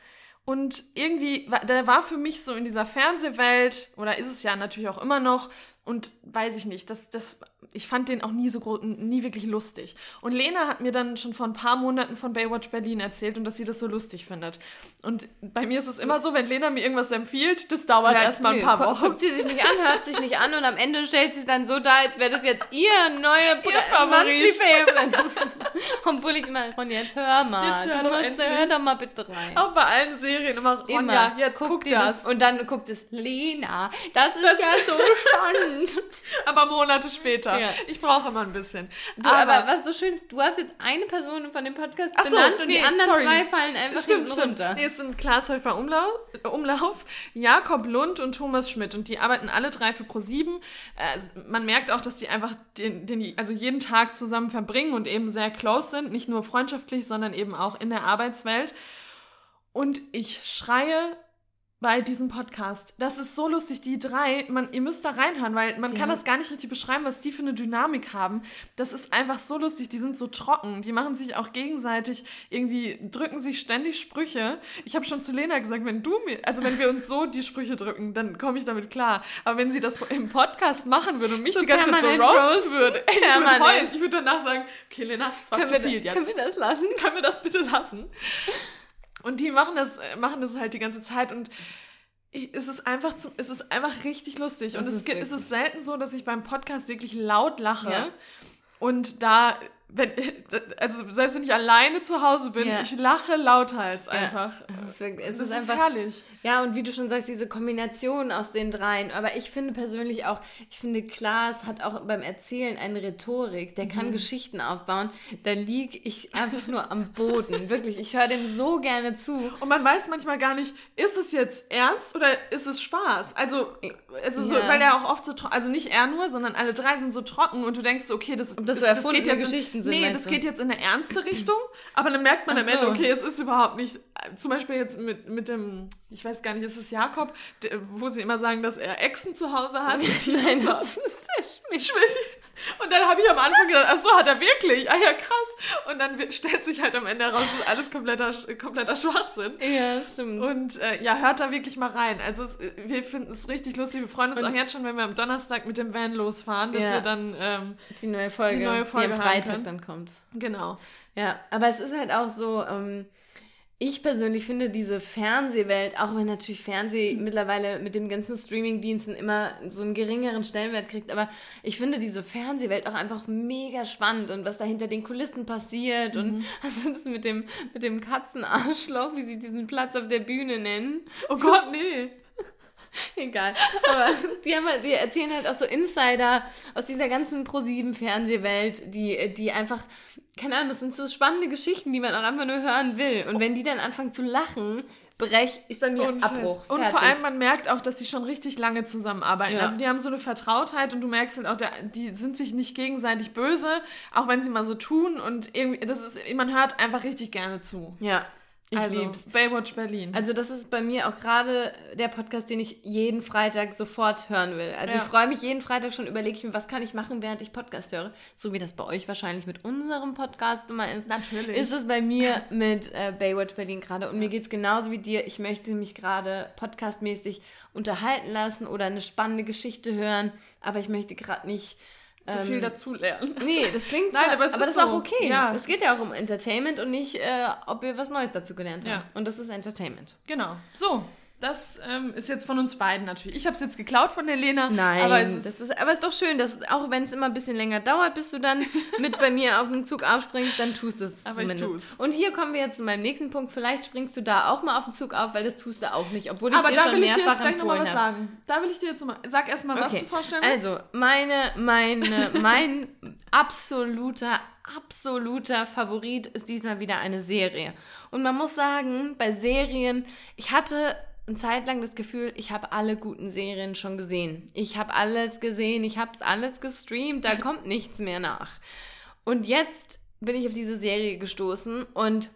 Und irgendwie, der war für mich so in dieser Fernsehwelt, oder ist es ja natürlich auch immer noch, und weiß ich nicht, das, das, ich fand den auch nie so gro- nie wirklich lustig. Und Lena hat mir dann schon vor ein paar Monaten von Baywatch Berlin erzählt und dass sie das so lustig findet. Und bei mir ist es immer so, wenn Lena mir irgendwas empfiehlt, das dauert Hört- erstmal ein nö, paar gu- Wochen. Guckt sie sich nicht an, hört sich nicht an und am Ende stellt sie es dann so dar, als wäre das jetzt ihr neue Ihr Favorit. Obwohl ich immer, Ronja, jetzt hör mal. Jetzt hör du doch musst, hör doch mal bitte rein. Auch bei allen Serien immer, Ronja, jetzt guck, dir das. Und dann guckt es, Lena, das ist ja so spannend. Sind. Aber Monate später. Ja. Ich brauche immer ein bisschen. Du, aber, was so schön ist, du hast jetzt eine Person von dem Podcast Ach so, benannt und nee, die anderen sorry. zwei fallen einfach Stimmt, stimmt. runter. Nee, es sind Klaas Häufer Umlauf, Umlauf, Jakob Lund und Thomas Schmidt. Und die arbeiten alle drei für ProSieben. Äh, man merkt auch, dass die einfach den, den, also jeden Tag zusammen verbringen und eben sehr close sind. Nicht nur freundschaftlich, sondern eben auch in der Arbeitswelt. Und ich schreie bei diesem Podcast. Das ist so lustig, die drei, man, ihr müsst da reinhören, weil man Die kann das gar nicht richtig beschreiben, was die für eine Dynamik haben. Das ist einfach so lustig, die sind so trocken, die machen sich auch gegenseitig irgendwie, drücken sich ständig Sprüche. Ich habe schon zu Lena gesagt, wenn du mir, also wenn wir uns so die Sprüche drücken, dann komme ich damit klar. Aber wenn sie das im Podcast machen würde und mich So die ganze Zeit so roasten würde, ey, ich würde heulen. Ich würde danach sagen, okay Lena, das war Können zu wir, viel jetzt können wir das lassen? können wir das bitte lassen? Und die machen das, äh, machen das halt die ganze Zeit und ich, es ist einfach zu, es ist einfach richtig lustig. Und Es ist gibt, es ist selten so, dass ich beim Podcast wirklich laut lache. Ja. Und da, wenn, also selbst wenn ich alleine zu Hause bin, Ja. ich lache lauthals einfach. Es ist, wirklich, es Das ist einfach. herrlich. Ja, und wie du schon sagst, diese Kombination aus den dreien. Aber ich finde persönlich auch, ich finde, Klaas hat auch beim Erzählen eine Rhetorik. Der Mhm. kann Geschichten aufbauen. Da liege ich einfach nur am Boden. Wirklich, ich höre dem so gerne zu. Und man weiß manchmal gar nicht, ist es jetzt ernst oder ist es Spaß? Also, also so, Ja. weil er auch oft so, also nicht er nur, sondern alle drei sind so trocken und du denkst so, okay, das, das so erfundene geht jetzt Geschichten in, sind, Nee, das du? geht jetzt in eine ernste Richtung, aber dann merkt man Ach am Ende, so. okay, es ist überhaupt nicht, zum Beispiel jetzt mit, mit dem, ich weiß gar nicht, ist es Jakob, wo sie immer sagen, dass er Exen zu Hause hat. Nein, das ist der Schmidt. Und dann habe ich am Anfang gedacht, ach so, hat er wirklich? Ah ja, krass. Und dann stellt sich halt am Ende heraus, das ist alles kompletter, kompletter Schwachsinn. Ja, stimmt. Und äh, ja, hört da wirklich mal rein. Also es, wir finden es richtig lustig. Wir freuen uns Und- auch jetzt schon, wenn wir am Donnerstag mit dem Van losfahren, dass Ja. wir dann, ähm, die neue Folge, die neue Folge am hören Freitag dann kommt. genau. Ja, aber es ist halt auch so, ähm, ich persönlich finde diese Fernsehwelt, auch wenn natürlich Fernseh mittlerweile mit den ganzen Streamingdiensten immer so einen geringeren Stellenwert kriegt, aber ich finde diese Fernsehwelt auch einfach mega spannend und was da hinter den Kulissen passiert und also das mit dem, mit dem Katzenarschloch, wie sie diesen Platz auf der Bühne nennen. Oh Gott, nee. Egal. Aber die, haben, halt- die erzählen halt auch so Insider aus dieser ganzen Pro-7-Fernsehwelt, die, die einfach, keine Ahnung, das sind so spannende Geschichten, die man auch einfach nur hören will. Und wenn die dann anfangen zu lachen, brech, ist bei mir Und. Abbruch. und Fertig. vor allem, man merkt auch, dass die schon richtig lange zusammenarbeiten. Ja. Also die haben so eine Vertrautheit und du merkst halt auch, der, die sind sich nicht gegenseitig böse, auch wenn sie mal so tun. Und irgendwie, das ist, man hört einfach richtig gerne zu. Ja, ich also, lieb's. Baywatch Berlin. Also das ist bei mir auch gerade der Podcast, den ich jeden Freitag sofort hören will. Also Ja. ich freue mich jeden Freitag schon, überlege ich mir, was kann ich machen, während ich Podcast höre. So wie das bei euch wahrscheinlich mit unserem Podcast immer ist. Natürlich. Ist es bei mir mit äh, Baywatch Berlin gerade. Und mir geht es genauso wie dir. Ich möchte mich gerade podcastmäßig unterhalten lassen oder eine spannende Geschichte hören. Aber ich möchte gerade nicht... so ähm, viel dazu lernen. Nee, das klingt Nein, zwar, aber aber, es das ist ist auch so. okay. Ja. Es geht ja auch um Entertainment und nicht, äh, ob wir was Neues dazu gelernt haben. Ja. Und das ist Entertainment. Genau. So, das ähm, ist jetzt von uns beiden natürlich. Ich habe es jetzt geklaut von der Lena. Nein, aber es ist, das ist, aber es ist doch schön, dass auch wenn es immer ein bisschen länger dauert, bis du dann mit bei mir auf den Zug aufspringst, dann tust du es Aber zumindest. Und hier kommen wir jetzt zu meinem nächsten Punkt. Vielleicht springst du da auch mal auf den Zug auf, weil das tust du auch nicht, obwohl ich aber dir da schon will ich dir mehrfach jetzt gleich nochmal empfohlen was habe. sagen. Da will ich dir jetzt mal. Sag erstmal, was Okay, du vorstellen willst. also meine, meine, mein absoluter, absoluter Favorit ist diesmal wieder eine Serie. Und man muss sagen, bei Serien, ich hatte eine Zeit lang das Gefühl, ich habe alle guten Serien schon gesehen. Ich habe alles gesehen, ich habe es alles gestreamt, da kommt nichts mehr nach. Und jetzt bin ich auf diese Serie gestoßen und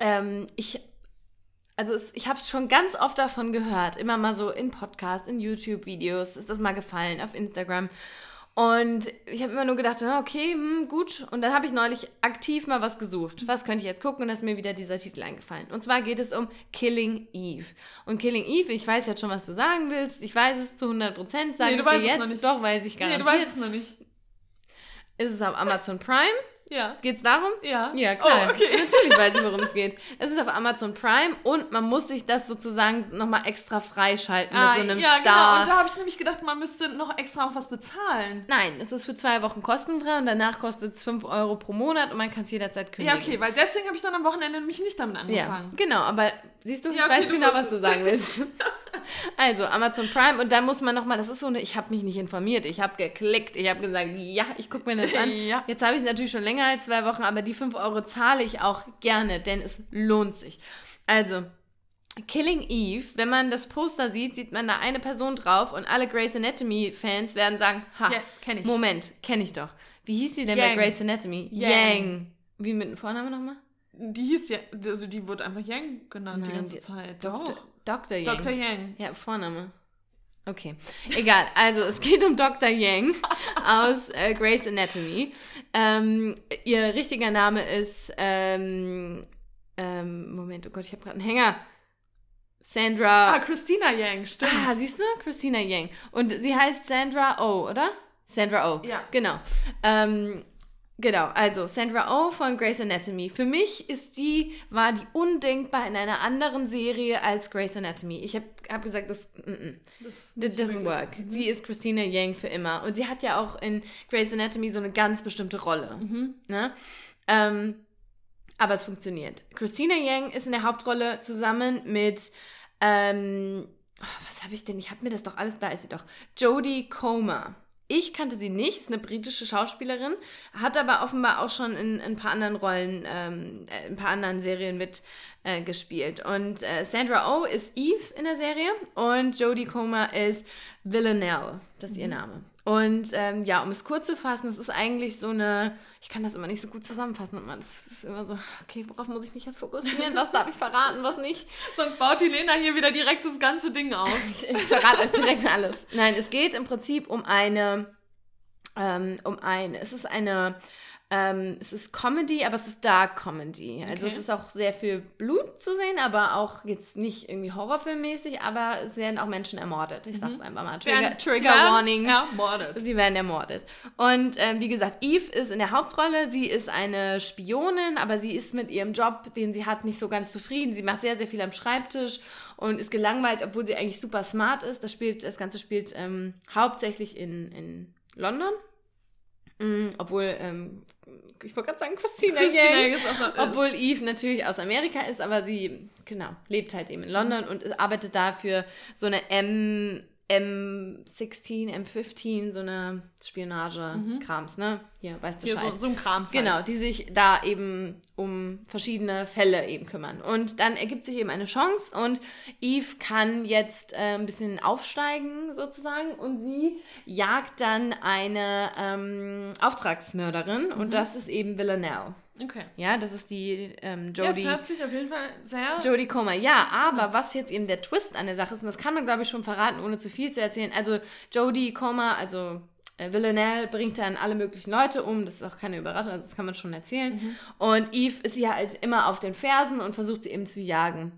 ähm, ich also es, ich habe es schon ganz oft davon gehört, immer mal so in Podcasts, in YouTube-Videos, ist das mal gefallen, auf Instagram. Und ich habe immer nur gedacht, ja, okay, hm, gut. Und dann habe ich neulich aktiv mal was gesucht. Was könnte ich jetzt gucken? Und da ist mir wieder dieser Titel eingefallen. Und zwar geht es um Killing Eve. Und Killing Eve, ich weiß jetzt schon, was du sagen willst. Ich weiß es zu 100 Prozent. Sag Nee, ich dir es jetzt. noch nicht. Doch, weiß ich nee, garantiert. du weißt es noch nicht. ist es auf Amazon Prime. Ja. Geht's darum? Ja. Ja, klar. Oh, okay. Natürlich weiß ich, worum es geht. Es ist auf Amazon Prime und man muss sich das sozusagen nochmal extra freischalten Ah, mit so einem ja, genau. Star. Und da habe ich nämlich gedacht, man müsste noch extra auch was bezahlen. Nein, es ist für zwei Wochen kostenfrei und danach kostet es 5 Euro pro Monat und man kann es jederzeit Ja, kündigen. okay, weil deswegen habe ich dann am Wochenende nämlich nicht damit Ja, angefangen. genau, aber siehst du, ich Ja, okay, weiß du genau, was du sagen willst. Also, Amazon Prime und da muss man nochmal, das ist so eine, ich habe mich nicht informiert, ich habe geklickt, ich habe gesagt, ja, ich gucke mir das an. Ja. Jetzt habe ich es natürlich schon länger als zwei Wochen, aber die 5 Euro zahle ich auch gerne, denn es lohnt sich. Also, Killing Eve, wenn man das Poster sieht, sieht man da eine Person drauf und alle Grey's Anatomy-Fans werden sagen, ha, Yes, kenn ich. Moment, kenne ich doch. Wie hieß sie denn Yang. bei Grey's Anatomy? Yang. Yang. Wie mit dem Vornamen nochmal? Die hieß ja, also die wurde einfach Yang genannt die Nein, ganze die- Zeit. Dr. Doch. Dr. Yang. Dr. Yang. Ja, Vorname. Okay, egal. Also es geht um Dr. Yang aus äh, Grey's Anatomy. Ähm, ihr richtiger Name ist, ähm, ähm, Moment, oh Gott, ich habe gerade einen Hänger. Sandra. Ah, Christina Yang, stimmt. Ah, siehst du? Christina Yang. Und sie heißt Sandra Oh, oder? Sandra Oh. Ja. Genau. Ähm, genau, also Sandra Oh von Grey's Anatomy. Für mich ist die, war die undenkbar in einer anderen Serie als Grey's Anatomy. Ich habe hab gesagt, das, mm, mm. das That doesn't work. Sie ist Christina Yang für immer. Und sie hat ja auch in Grey's Anatomy so eine ganz bestimmte Rolle. Ne? Ähm, aber es funktioniert. Christina Yang ist in der Hauptrolle zusammen mit, ähm, oh, was habe ich denn? Ich habe mir das doch alles, da ist sie doch. Jodie Comer. Ich kannte sie nicht, ist eine britische Schauspielerin, hat aber offenbar auch schon in, in ein paar anderen Rollen, ähm, äh, in ein paar anderen Serien mit äh, gespielt. Und äh, Sandra Oh ist Eve in der Serie und Jodie Comer ist Villanelle, das ist ihr Name. Und ähm, ja, um es kurz zu fassen, es ist eigentlich so eine, ich kann das immer nicht so gut zusammenfassen, das ist immer so, okay, worauf muss ich mich jetzt fokussieren, was darf ich verraten, was nicht. Sonst baut die Lena hier wieder direkt das ganze Ding auf. Ich, ich verrate euch direkt alles. Nein, es geht im Prinzip um eine, ähm, um ein, es ist eine, ähm, es ist Comedy, aber es ist Dark Comedy. Also Okay. es ist auch sehr viel Blut zu sehen, aber auch jetzt nicht irgendwie Horrorfilmmäßig, aber es werden auch Menschen ermordet. Ich sag's einfach mal. Trigger, Trigger werden Warning. Ermordet. Sie werden ermordet. Und ähm, wie gesagt, Eve ist in der Hauptrolle. Sie ist eine Spionin, aber sie ist mit ihrem Job, den sie hat, nicht so ganz zufrieden. Sie macht sehr, sehr viel am Schreibtisch und ist gelangweilt, obwohl sie eigentlich super smart ist. Das, spielt, das Ganze spielt ähm, hauptsächlich in, in London. Mm, obwohl, ähm, ich wollte gerade sagen, Christina, Christina Yang. Obwohl Eve natürlich aus Amerika ist, aber sie, genau, lebt halt eben in London und arbeitet da für so eine M, M16, M15, so eine Spionage-Krams, ne? Hier, weißt du Hier Bescheid. so, so ein Kram. Genau, die sich da eben um verschiedene Fälle eben kümmern. Und dann ergibt sich eben eine Chance und Eve kann jetzt äh, ein bisschen aufsteigen sozusagen und sie jagt dann eine ähm, Auftragsmörderin und das ist eben Villanelle. Okay. Ja, das ist die ähm, Ja, Jodie. hört sich auf jeden Fall sehr. Jodie Comer, ja, aber was jetzt eben der Twist an der Sache ist, und das kann man, glaube ich, schon verraten, ohne zu viel zu erzählen. Also, Jodie Comer, also äh, Villanelle, bringt dann alle möglichen Leute um. Das ist auch keine Überraschung, also das kann man schon erzählen. Und Eve ist ja halt immer auf den Fersen und versucht sie eben zu jagen.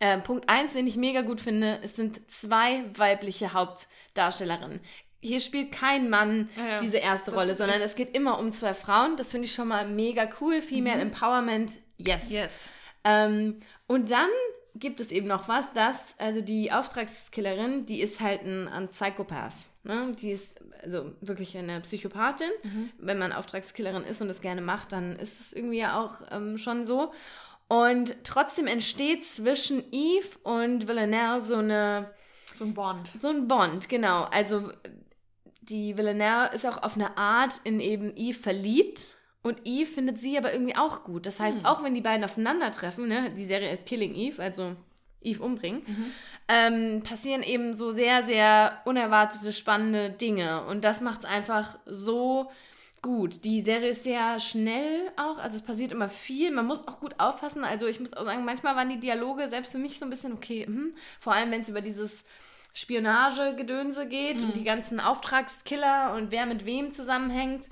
Äh, Punkt 1, den ich mega gut finde, es sind zwei weibliche Hauptdarstellerinnen. Hier spielt kein Mann Ja, diese erste Rolle, sondern es geht immer um zwei Frauen. Das finde ich schon mal mega cool. Female Empowerment, yes. Yes. Ähm, und dann gibt es eben noch was, dass, also die Auftragskillerin, die ist halt ein, ein Psychopath. Ne? Die ist also wirklich eine Psychopathin. Wenn man Auftragskillerin ist und das gerne macht, dann ist das irgendwie ja auch ähm, schon so. Und trotzdem entsteht zwischen Eve und Villanelle so eine So ein Bond. so ein Bond, genau. Also die Villanelle ist auch auf eine Art in eben Eve verliebt und Eve findet sie aber irgendwie auch gut. Das heißt, auch wenn die beiden aufeinandertreffen, ne, die Serie ist Killing Eve, also Eve umbringen, ähm, passieren eben so sehr, sehr unerwartete, spannende Dinge. Und das macht es einfach so gut. Die Serie ist sehr schnell auch, also es passiert immer viel. Man muss auch gut aufpassen. Also ich muss auch sagen, manchmal waren die Dialoge selbst für mich so ein bisschen okay. Hm. Vor allem, wenn es über dieses Spionagegedönse geht und die ganzen Auftragskiller und wer mit wem zusammenhängt.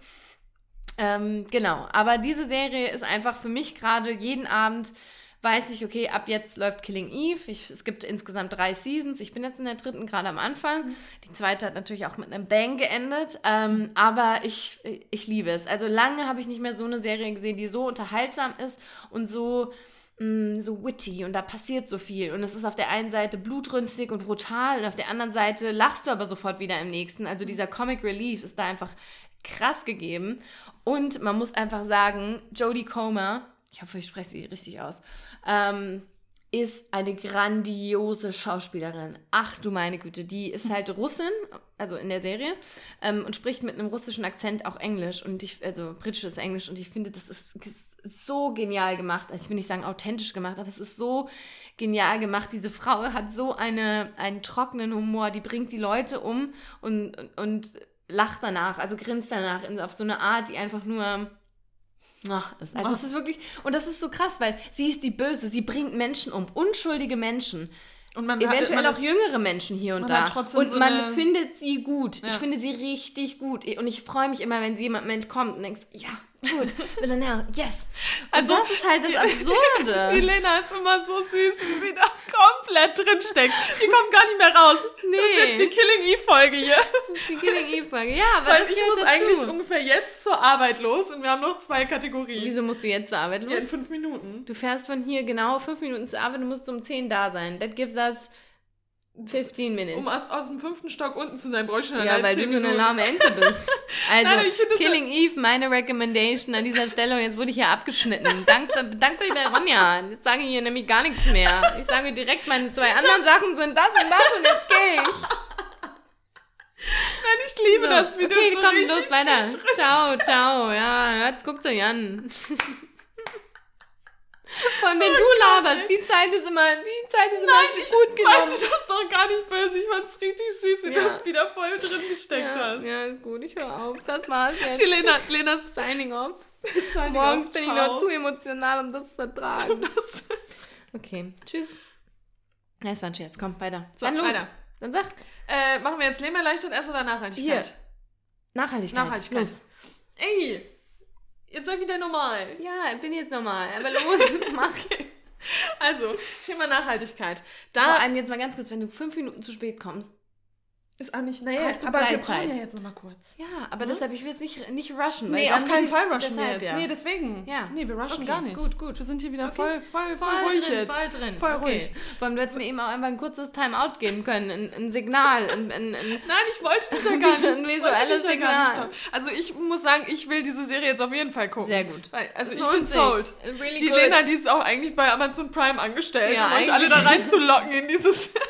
Ähm, genau, aber diese Serie ist einfach für mich gerade jeden Abend weiß ich, okay, ab jetzt läuft Killing Eve. Ich, es gibt insgesamt drei Seasons. Ich bin jetzt in der dritten, gerade am Anfang. Mhm. Die zweite hat natürlich auch mit einem Bang geendet. Ähm, aber ich, ich liebe es. Also lange habe ich nicht mehr so eine Serie gesehen, die so unterhaltsam ist und so mm, so witty und da passiert so viel. Und es ist auf der einen Seite blutrünstig und brutal und auf der anderen Seite lachst du aber sofort wieder im nächsten. Also dieser Comic Relief ist da einfach krass gegeben. Und man muss einfach sagen, Jodie Comer, ich hoffe, ich spreche sie richtig aus, ähm, ist eine grandiose Schauspielerin. Ach du meine Güte, die ist halt Russin, also in der Serie, ähm, und spricht mit einem russischen Akzent auch Englisch und ich, also britisches Englisch und ich finde, das ist, ist so genial gemacht. Also ich will nicht sagen authentisch gemacht, aber es ist so genial gemacht. Diese Frau hat so eine, einen trockenen Humor, die bringt die Leute um und, und, und lacht danach, also grinst danach in, auf so eine Art, die einfach nur Ach, das, also es ist wirklich, und das ist so krass, weil sie ist die Böse, sie bringt Menschen um, unschuldige Menschen. Und man Eventuell hat, auch jüngere Menschen hier und da. und so man findet sie gut. Ja. Ich finde sie richtig gut. Und ich freue mich immer, wenn sie jemandem entkommt und denkst, ja, Gut, Villanelle, yes. Und also, das ist halt das Absurde. Helena ist immer so süß, wie sie da komplett drinsteckt. Die kommt gar nicht mehr raus. Nee. Das ist jetzt die Killing Eve-Folge hier. Das ist die Killing Eve-Folge, ja, aber Weil ich muss dazu. eigentlich ungefähr jetzt zur Arbeit los und wir haben noch zwei Kategorien. Wieso musst du jetzt zur Arbeit los? Ja, in fünf Minuten. Du fährst von hier genau fünf Minuten zur Arbeit und musst um zehn da sein. That gives us 15 Minutes. Um aus, aus dem fünften Stock unten zu sein, bräuchte ich Ja, weil du nur eine lahme Ente bist. Also, Nein, Killing Eve, meine Recommendation an dieser Stelle. Und jetzt wurde ich hier abgeschnitten. Dank, bedankt euch bei Ronja. Jetzt sage ich hier nämlich gar nichts mehr. Ich sage direkt, meine zwei anderen Sachen sind das und das und jetzt gehe ich. Nein, ich liebe so. das Video. Okay, so komm, los, weiter. Ciao, ciao. Ja, jetzt guckt euch an. Allem, wenn oh, du laberst, die Zeit ist immer, die Zeit ist immer Nein, ich gut genommen. Nein, ich das doch gar nicht böse. Ich fand's richtig süß, wie ja. du wieder voll drin gesteckt ja, hast. Ja, ist gut. Ich höre auf. Das war's jetzt. Die Lena, Lenas Signing off. Signing Morgens off. bin ich noch zu emotional, um das zu ertragen. okay, tschüss. Ja, es war ein Scherz. Komm, weiter. So, Dann los. Weiter. Dann sag. Äh, machen wir jetzt Leben erleichtert erst oder Nachhaltigkeit? Hier. Nachhaltigkeit. Nachhaltigkeit. Los. Ey, Jetzt sei wieder normal. Ja, ich bin jetzt normal. Aber los, mach. Also, Thema Nachhaltigkeit. Da Vor allem jetzt mal ganz kurz, wenn du fünf Minuten zu spät kommst, ist auch nicht, naja, aber wir brauchen ja jetzt nochmal kurz. Ja, aber hm? deshalb, ich will jetzt nicht, nicht rushen. Nee, auf keinen Fall rushen deshalb, wir jetzt. Ja. Nee, deswegen. Ja. Nee, wir rushen okay, gar nicht. Gut, gut. Wir sind hier wieder okay. voll, voll, voll, voll ruhig drin, jetzt. Voll drin, voll okay. ruhig. Vor allem, du hättest mir eben auch einfach ein kurzes Timeout geben können, ein, ein Signal. Ein, ein, ein Nein, ich wollte dich ja gar nicht. Ein visuelles Signal. Ja also ich muss sagen, ich will diese Serie jetzt auf jeden Fall gucken. Sehr gut. Weil, also ich bin sold. Really die good. Lena, die ist auch eigentlich bei Amazon Prime angestellt, um euch alle da reinzulocken in dieses...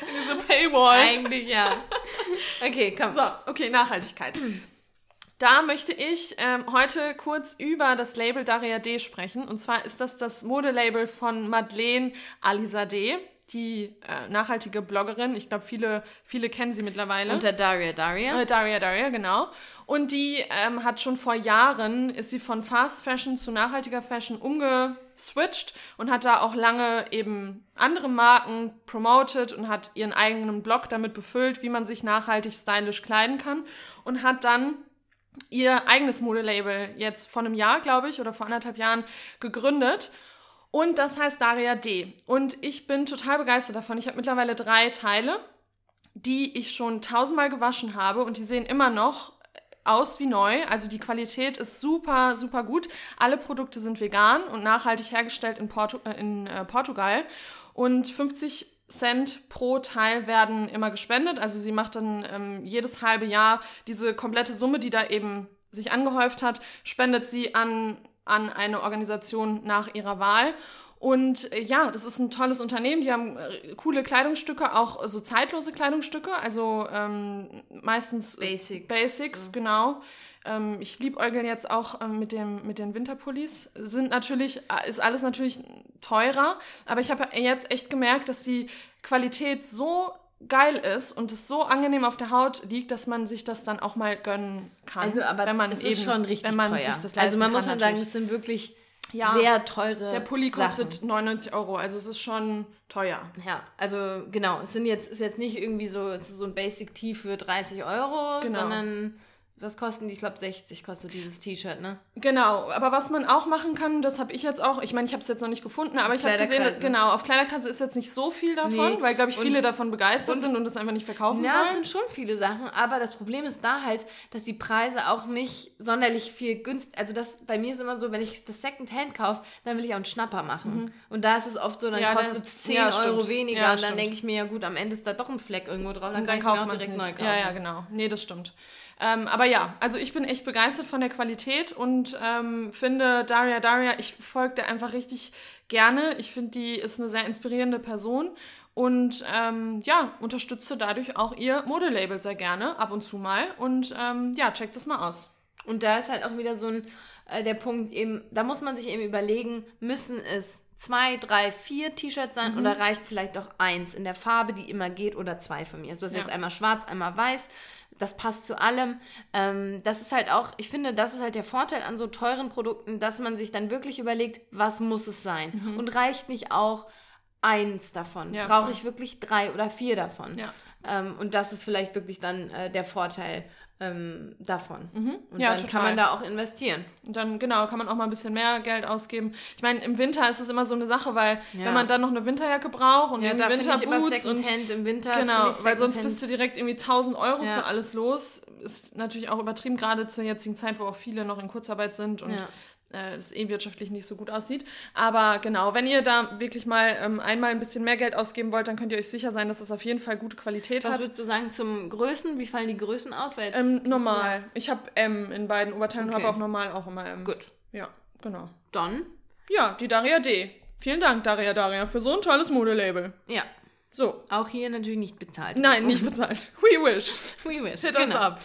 In diese Paywall. Eigentlich ja. Okay, komm. So, okay, Nachhaltigkeit. Da möchte ich ähm, heute kurz über das Label Daria D sprechen. Und zwar ist das das Modelabel von Madeleine Alizadeh, die äh, nachhaltige Bloggerin. Ich glaube, viele, viele kennen sie mittlerweile. Unter Daria Daria. Äh, Daria Daria, genau. Und die ähm, hat schon vor Jahren, ist sie von Fast Fashion zu nachhaltiger Fashion umgeswitcht und hat da auch lange eben andere Marken promoted und hat ihren eigenen Blog damit befüllt, wie man sich nachhaltig stylisch kleiden kann und hat dann ihr eigenes Modelabel jetzt vor einem Jahr, glaube ich, oder vor anderthalb Jahren gegründet. Und das heißt Daria D. Und ich bin total begeistert davon. Ich habe mittlerweile drei Teile, die ich schon tausendmal gewaschen habe und die sehen immer noch aus wie neu. Also die Qualität ist super, super gut. Alle Produkte sind vegan und nachhaltig hergestellt in, Portu äh, in äh, Portugal. Und 50 Cent pro Teil werden immer gespendet. Also sie macht dann ähm, jedes halbe Jahr diese komplette Summe, die da eben sich angehäuft hat, spendet sie an, an eine Organisation nach ihrer Wahl. Und äh, ja, das ist ein tolles Unternehmen. Die haben äh, coole Kleidungsstücke, auch so zeitlose Kleidungsstücke, also ähm, meistens Basics. Basics, so. genau. Ähm, ich liebäugel jetzt auch ähm, mit, dem, mit den Winterpullis. Sind natürlich, äh, ist alles natürlich teurer, aber ich habe jetzt echt gemerkt, dass die Qualität so geil ist und es so angenehm auf der Haut liegt, dass man sich das dann auch mal gönnen kann. Also, aber wenn man es eben, ist schon richtig wenn man teuer. Sich das also man muss schon sagen, es sind wirklich ja, sehr teure Der Pulli kostet Sachen. 99 Euro, also es ist schon teuer. Ja, also genau, es sind jetzt, ist jetzt nicht irgendwie so, so ein Basic Tee für 30 Euro, genau. sondern was kosten die? Ich glaube 60 kostet dieses T-Shirt, ne? Genau, aber was man auch machen kann, das habe ich jetzt auch, ich meine, ich habe es jetzt noch nicht gefunden, aber ich habe gesehen, dass, genau, auf Kleiderkasse ist jetzt nicht so viel davon, nee. weil, glaube ich, viele und, davon begeistert und, sind und das einfach nicht verkaufen ja, wollen. Ja, es sind schon viele Sachen, aber das Problem ist da halt, dass die Preise auch nicht sonderlich viel günstig, also das, bei mir ist immer so, wenn ich das Secondhand kaufe, dann will ich auch einen Schnapper machen. Mhm. Und da ist es oft so, dann ja, kostet es 10 ja, Euro weniger ja, und dann denke ich mir, ja gut, am Ende ist da doch ein Fleck irgendwo drauf, dann, dann kann ich mir auch direkt neu kaufen. Ja, ja, genau. Nee, das stimmt. Ähm, aber ja, also ich bin echt begeistert von der Qualität und ähm, finde Daria Daria, ich folge der einfach richtig gerne. Ich finde, die ist eine sehr inspirierende Person und ähm, ja, unterstütze dadurch auch ihr Modelabel sehr gerne, ab und zu mal. Und ähm, ja, check das mal aus. Und da ist halt auch wieder so ein, äh, der Punkt eben, da muss man sich eben überlegen, müssen es zwei, drei, vier T-Shirts sein mhm. oder reicht vielleicht auch eins in der Farbe, die immer geht oder zwei von mir. Also du hast ja. jetzt einmal schwarz, einmal weiß das passt zu allem. Ähm, das ist halt auch, ich finde, das ist halt der Vorteil an so teuren Produkten, dass man sich dann wirklich überlegt, was muss es sein? Mhm. Und reicht nicht auch eins davon? Ja, Brauche ich wirklich drei oder vier davon? Ja. Ähm, und das ist vielleicht wirklich dann äh, der Vorteil ähm, davon. Mhm. Und ja, dann total. kann man da auch investieren. Und dann, genau, kann man auch mal ein bisschen mehr Geld ausgeben. Ich meine, im Winter ist es immer so eine Sache, weil ja. wenn man dann noch eine Winterjacke braucht und ja, da Winterboots und im Winter genau, weil sonst bist du direkt irgendwie 1000 Euro ja. für alles los. Ist natürlich auch übertrieben, gerade zur jetzigen Zeit, wo auch viele noch in Kurzarbeit sind und ja äh, es eh wirtschaftlich nicht so gut aussieht. Aber genau, wenn ihr da wirklich mal ähm, einmal ein bisschen mehr Geld ausgeben wollt, dann könnt ihr euch sicher sein, dass es auf jeden Fall gute Qualität Was hat. Was würdest du sagen zum Größen? Wie fallen die Größen aus? Ähm, normal. Ich habe M in beiden Oberteilen okay. und habe auch normal auch immer M. Gut. Ja, genau. Dann? Ja, die Daria D. Vielen Dank, Daria Daria, für so ein tolles Modelabel. Ja. So. Auch hier natürlich nicht bezahlt. Nein, nicht bezahlt. We wish. We wish. Hit genau. us up.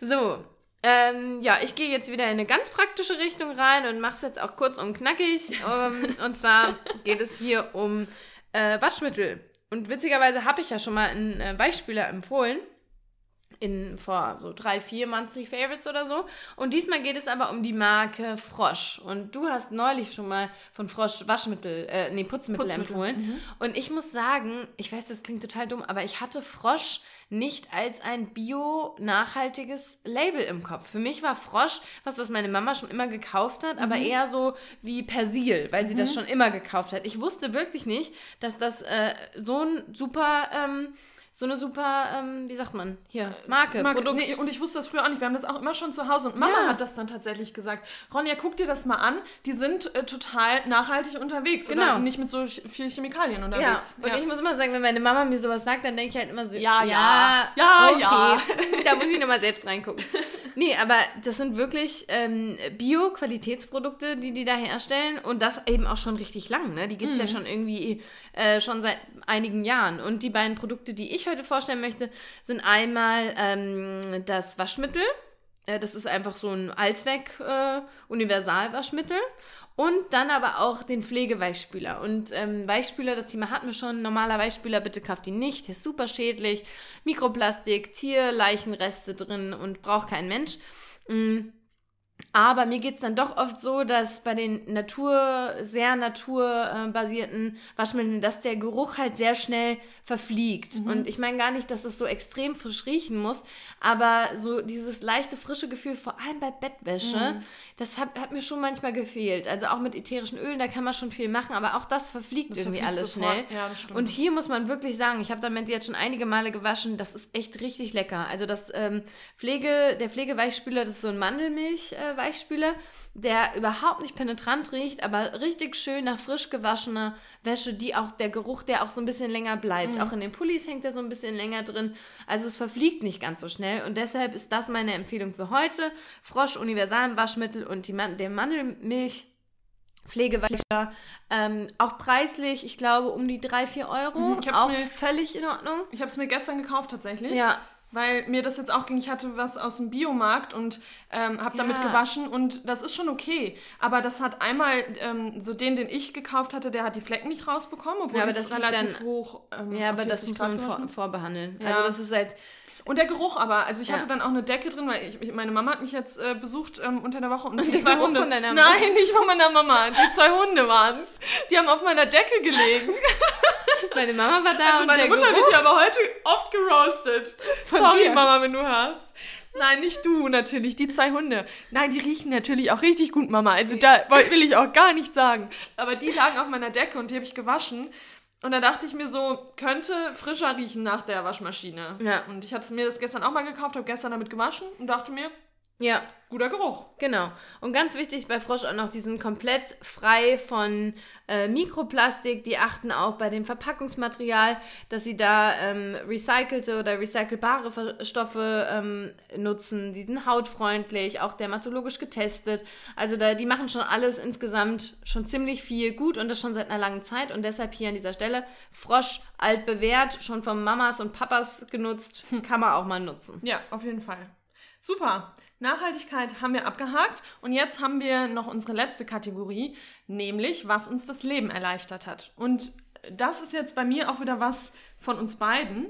So, ähm, ja, ich gehe jetzt wieder in eine ganz praktische Richtung rein und mache es jetzt auch kurz und knackig. Um, ähm, und zwar geht es hier um äh, Waschmittel. Und witzigerweise habe ich ja schon mal einen äh, Weichspüler empfohlen. In, vor so drei, vier Monthly Favorites oder so. Und diesmal geht es aber um die Marke Frosch. Und du hast neulich schon mal von Frosch Waschmittel, äh, nee, Putzmittel, Putzmittel. empfohlen. Mhm. Und ich muss sagen, ich weiß, das klingt total dumm, aber ich hatte Frosch nicht als ein bio-nachhaltiges Label im Kopf. Für mich war Frosch was, was meine Mama schon immer gekauft hat, mhm. aber eher so wie Persil, weil sie mhm. das schon immer gekauft hat. Ich wusste wirklich nicht, dass das äh, so ein super... Ähm, so eine super, ähm, wie sagt man, hier, Marke, Marke Produkt. Nee, und ich wusste das früher auch nicht. Wir haben das auch immer schon zu Hause. Und Mama ja. hat das dann tatsächlich gesagt. Ronja, guck dir das mal an. Die sind äh, total nachhaltig unterwegs. Genau. Und nicht mit so viel Chemikalien unterwegs. Ja. Und ja. ich muss immer sagen, wenn meine Mama mir sowas sagt, dann denke ich halt immer so, ja, ja, ja, okay. ja. da muss ich nochmal selbst reingucken. nee, aber das sind wirklich ähm, Bio-Qualitätsprodukte, die die da herstellen. Und das eben auch schon richtig lang. Ne? Die gibt es mhm. ja schon irgendwie äh, schon seit einigen Jahren. Und die beiden Produkte, die ich heute vorstellen möchte, sind einmal ähm, das Waschmittel. Äh, das ist einfach so ein Allzweck-Universalwaschmittel. Äh, und dann aber auch den Pflegeweichspüler. Und ähm, Weichspüler, das Thema hatten wir schon. Normaler Weichspüler, bitte kauft ihn nicht. Der ist super schädlich. Mikroplastik, Tierleichenreste drin und braucht kein Mensch. Mm. Aber mir geht es dann doch oft so, dass bei den Natur, sehr naturbasierten Waschmitteln, dass der Geruch halt sehr schnell verfliegt. Mhm. Und ich meine gar nicht, dass es so extrem frisch riechen muss, aber so dieses leichte, frische Gefühl, vor allem bei Bettwäsche, mhm. das hat, hat, mir schon manchmal gefehlt. Also auch mit ätherischen Ölen, da kann man schon viel machen, aber auch das verfliegt das irgendwie verfliegt alles sofort. schnell. Ja, Und hier muss man wirklich sagen, ich habe damit jetzt schon einige Male gewaschen, das ist echt richtig lecker. Also das ähm, Pflege, der Pflegeweichspüler, das ist so ein Mandelmilch-Weichspüler. Äh, der überhaupt nicht penetrant riecht, aber richtig schön nach frisch gewaschener Wäsche, die auch der Geruch, der auch so ein bisschen länger bleibt. Mhm. Auch in den Pullis hängt er so ein bisschen länger drin. Also es verfliegt nicht ganz so schnell und deshalb ist das meine Empfehlung für heute. Frosch Universalen Waschmittel und die Man der Mandelmilch Pflegewäscher, ähm, auch preislich, ich glaube um die 3, 4 Euro. Mhm, auch mir, völlig in Ordnung. Ich habe es mir gestern gekauft tatsächlich. Ja, weil mir das jetzt auch ging. Ich hatte was aus dem Biomarkt und ähm, habe ja. damit gewaschen und das ist schon okay. Aber das hat einmal, ähm, so den, den ich gekauft hatte, der hat die Flecken nicht rausbekommen, obwohl ja, aber das relativ dann, hoch. Ähm, ja, aber das muss man vor, vorbehandeln. Ja. Also das ist halt und der Geruch aber, also ich hatte dann auch eine Decke drin, weil ich, meine Mama hat mich jetzt äh, besucht ähm, unter der Woche und die zwei Hunde. Von deiner Mama. Nein, nicht von meiner Mama. Die zwei Hunde waren es. Die haben auf meiner Decke gelegen. Meine Mama war da also und meine der Mutter Geruch wird ja aber heute oft geroastet. Von Sorry, dir. Mama, wenn du hast. Nein, nicht du natürlich, die zwei Hunde. Nein, die riechen natürlich auch richtig gut, Mama. Also da will ich auch gar nicht sagen. Aber die lagen auf meiner Decke und die habe ich gewaschen. Und da dachte ich mir so, könnte frischer riechen nach der Waschmaschine. Ja. Und ich hatte mir das gestern auch mal gekauft, habe gestern damit gewaschen und dachte mir, Ja, guter Geruch. Genau. Und ganz wichtig bei Frosch auch noch, die sind komplett frei von äh, Mikroplastik. Die achten auch bei dem Verpackungsmaterial, dass sie da ähm, recycelte oder recycelbare Stoffe ähm, nutzen. Die sind hautfreundlich, auch dermatologisch getestet. Also da, die machen schon alles insgesamt schon ziemlich viel gut und das schon seit einer langen Zeit. Und deshalb hier an dieser Stelle Frosch altbewährt, schon von Mamas und Papas genutzt, kann man auch mal nutzen. Ja, auf jeden Fall. Super. Nachhaltigkeit haben wir abgehakt und jetzt haben wir noch unsere letzte Kategorie, nämlich was uns das Leben erleichtert hat. Und das ist jetzt bei mir auch wieder was von uns beiden,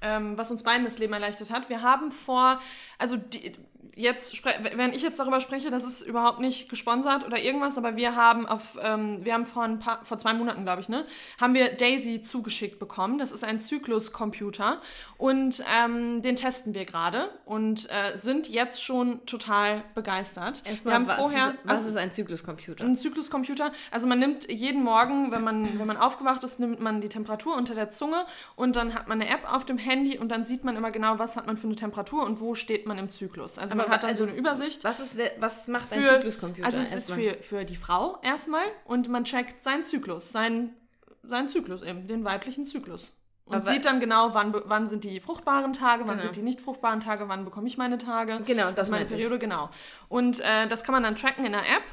ähm, was uns beiden das Leben erleichtert hat. Wir haben vor, also die, jetzt, wenn ich jetzt darüber spreche, das ist überhaupt nicht gesponsert oder irgendwas, aber wir haben auf, ähm, wir haben vor ein paar, vor zwei Monaten, glaube ich, ne, haben wir Daisy zugeschickt bekommen. Das ist ein Zykluscomputer und ähm, den testen wir gerade und äh, sind jetzt schon total begeistert. Erstmal, wir haben was, vorher, ist, was also- ist ein Zykluscomputer? ein Zykluscomputer. Also man nimmt jeden Morgen, wenn man, wenn man aufgewacht ist, nimmt man die Temperatur unter der Zunge und dann hat man eine App auf dem Handy und dann sieht man immer genau, was hat man für eine Temperatur und wo steht man im Zyklus. Also man Aber hat dann also, so eine Übersicht. Was, ist der, was macht ein Für, Zykluscomputer? also es ist für, für die Frau erstmal und man checkt seinen Zyklus, seinen, seinen Zyklus eben, den weiblichen Zyklus. Und Aber- sieht dann genau, wann, wann sind die fruchtbaren Tage, wann Genau. sind die nicht fruchtbaren Tage, wann bekomme ich meine Tage. Genau, das meine meinte ich. Periode, genau. Und äh, das kann man dann tracken in einer App.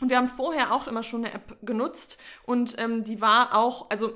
Und wir haben vorher auch immer schon eine App genutzt und ähm, die war auch, also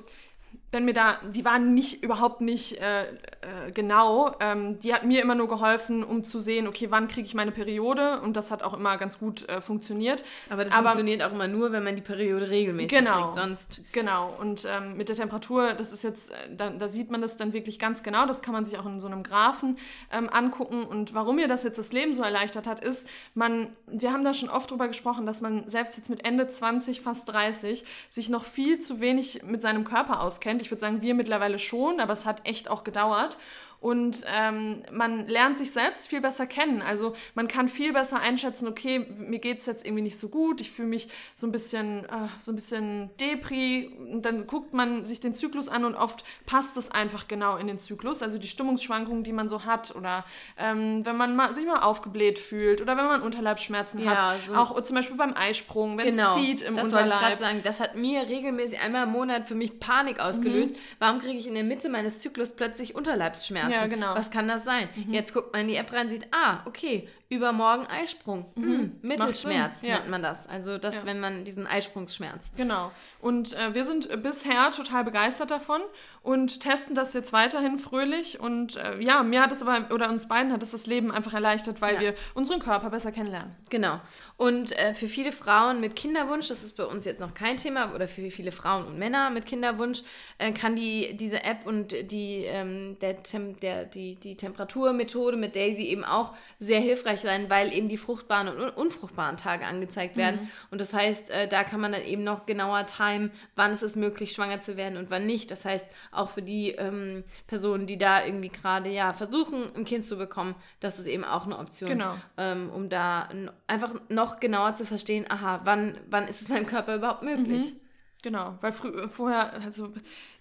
wenn mir da, die war nicht, überhaupt nicht äh, äh, genau. Ähm, die hat mir immer nur geholfen, um zu sehen, okay, wann kriege ich meine Periode und das hat auch immer ganz gut äh, funktioniert. Aber das Aber- funktioniert auch immer nur, wenn man die Periode regelmäßig Genau. kriegt. Sonst Genau, und ähm, mit der Temperatur, das ist jetzt, äh, da, da sieht man das dann wirklich ganz genau. Das kann man sich auch in so einem Graphen ähm, angucken. Und warum mir das jetzt das Leben so erleichtert hat, ist, man, wir haben da schon oft drüber gesprochen, dass man selbst jetzt mit Ende 20, fast 30, sich noch viel zu wenig mit seinem Körper auskennt. Ich würde sagen, wir mittlerweile schon, aber es hat echt auch gedauert. Und ähm, man lernt sich selbst viel besser kennen. Also man kann viel besser einschätzen, okay, mir geht es jetzt irgendwie nicht so gut, ich fühle mich so ein bisschen, äh, so ein bisschen Depri. Und dann guckt man sich den Zyklus an und oft passt es einfach genau in den Zyklus. Also die Stimmungsschwankungen, die man so hat. Oder ähm, wenn man mal, sich mal aufgebläht fühlt oder wenn man Unterleibsschmerzen Ja, hat. so- Auch zum Beispiel beim Eisprung, wenn genau. es zieht im das wollte ich Unterleib. gerade sagen. Das hat mir regelmäßig einmal im Monat für mich Panik ausgelöst. Warum kriege ich in der Mitte meines Zyklus plötzlich Unterleibsschmerzen? Ja, genau. Was kann das sein? Jetzt guckt man in die App rein, sieht, ah, okay, übermorgen Eisprung. Hm, Mittelschmerz ja. nennt man das. Also das, wenn man diesen Eisprungsschmerz. Genau. Und äh, wir sind äh, bisher total begeistert davon und testen das jetzt weiterhin fröhlich. Und äh, ja, mir hat es aber, oder uns beiden hat es das Leben einfach erleichtert, weil Ja. wir unseren Körper besser kennenlernen. Genau. Und äh, für viele Frauen mit Kinderwunsch, das ist bei uns jetzt noch kein Thema, oder für viele Frauen und Männer mit Kinderwunsch, äh, kann die, diese App und die, ähm, der Tem der, die, die Temperaturmethode mit Daisy eben auch sehr hilfreich sein, weil eben die fruchtbaren und un unfruchtbaren Tage angezeigt werden. Und das heißt, äh, da kann man dann eben noch genauer timen, wann ist es möglich, schwanger zu werden und wann nicht. Das heißt, auch für die ähm, Personen, die da irgendwie gerade ja versuchen, ein Kind zu bekommen, das ist eben auch eine Option Genau. ähm, um da einfach noch genauer zu verstehen, aha, wann, wann ist es meinem Körper überhaupt möglich? Genau, weil frü vorher, also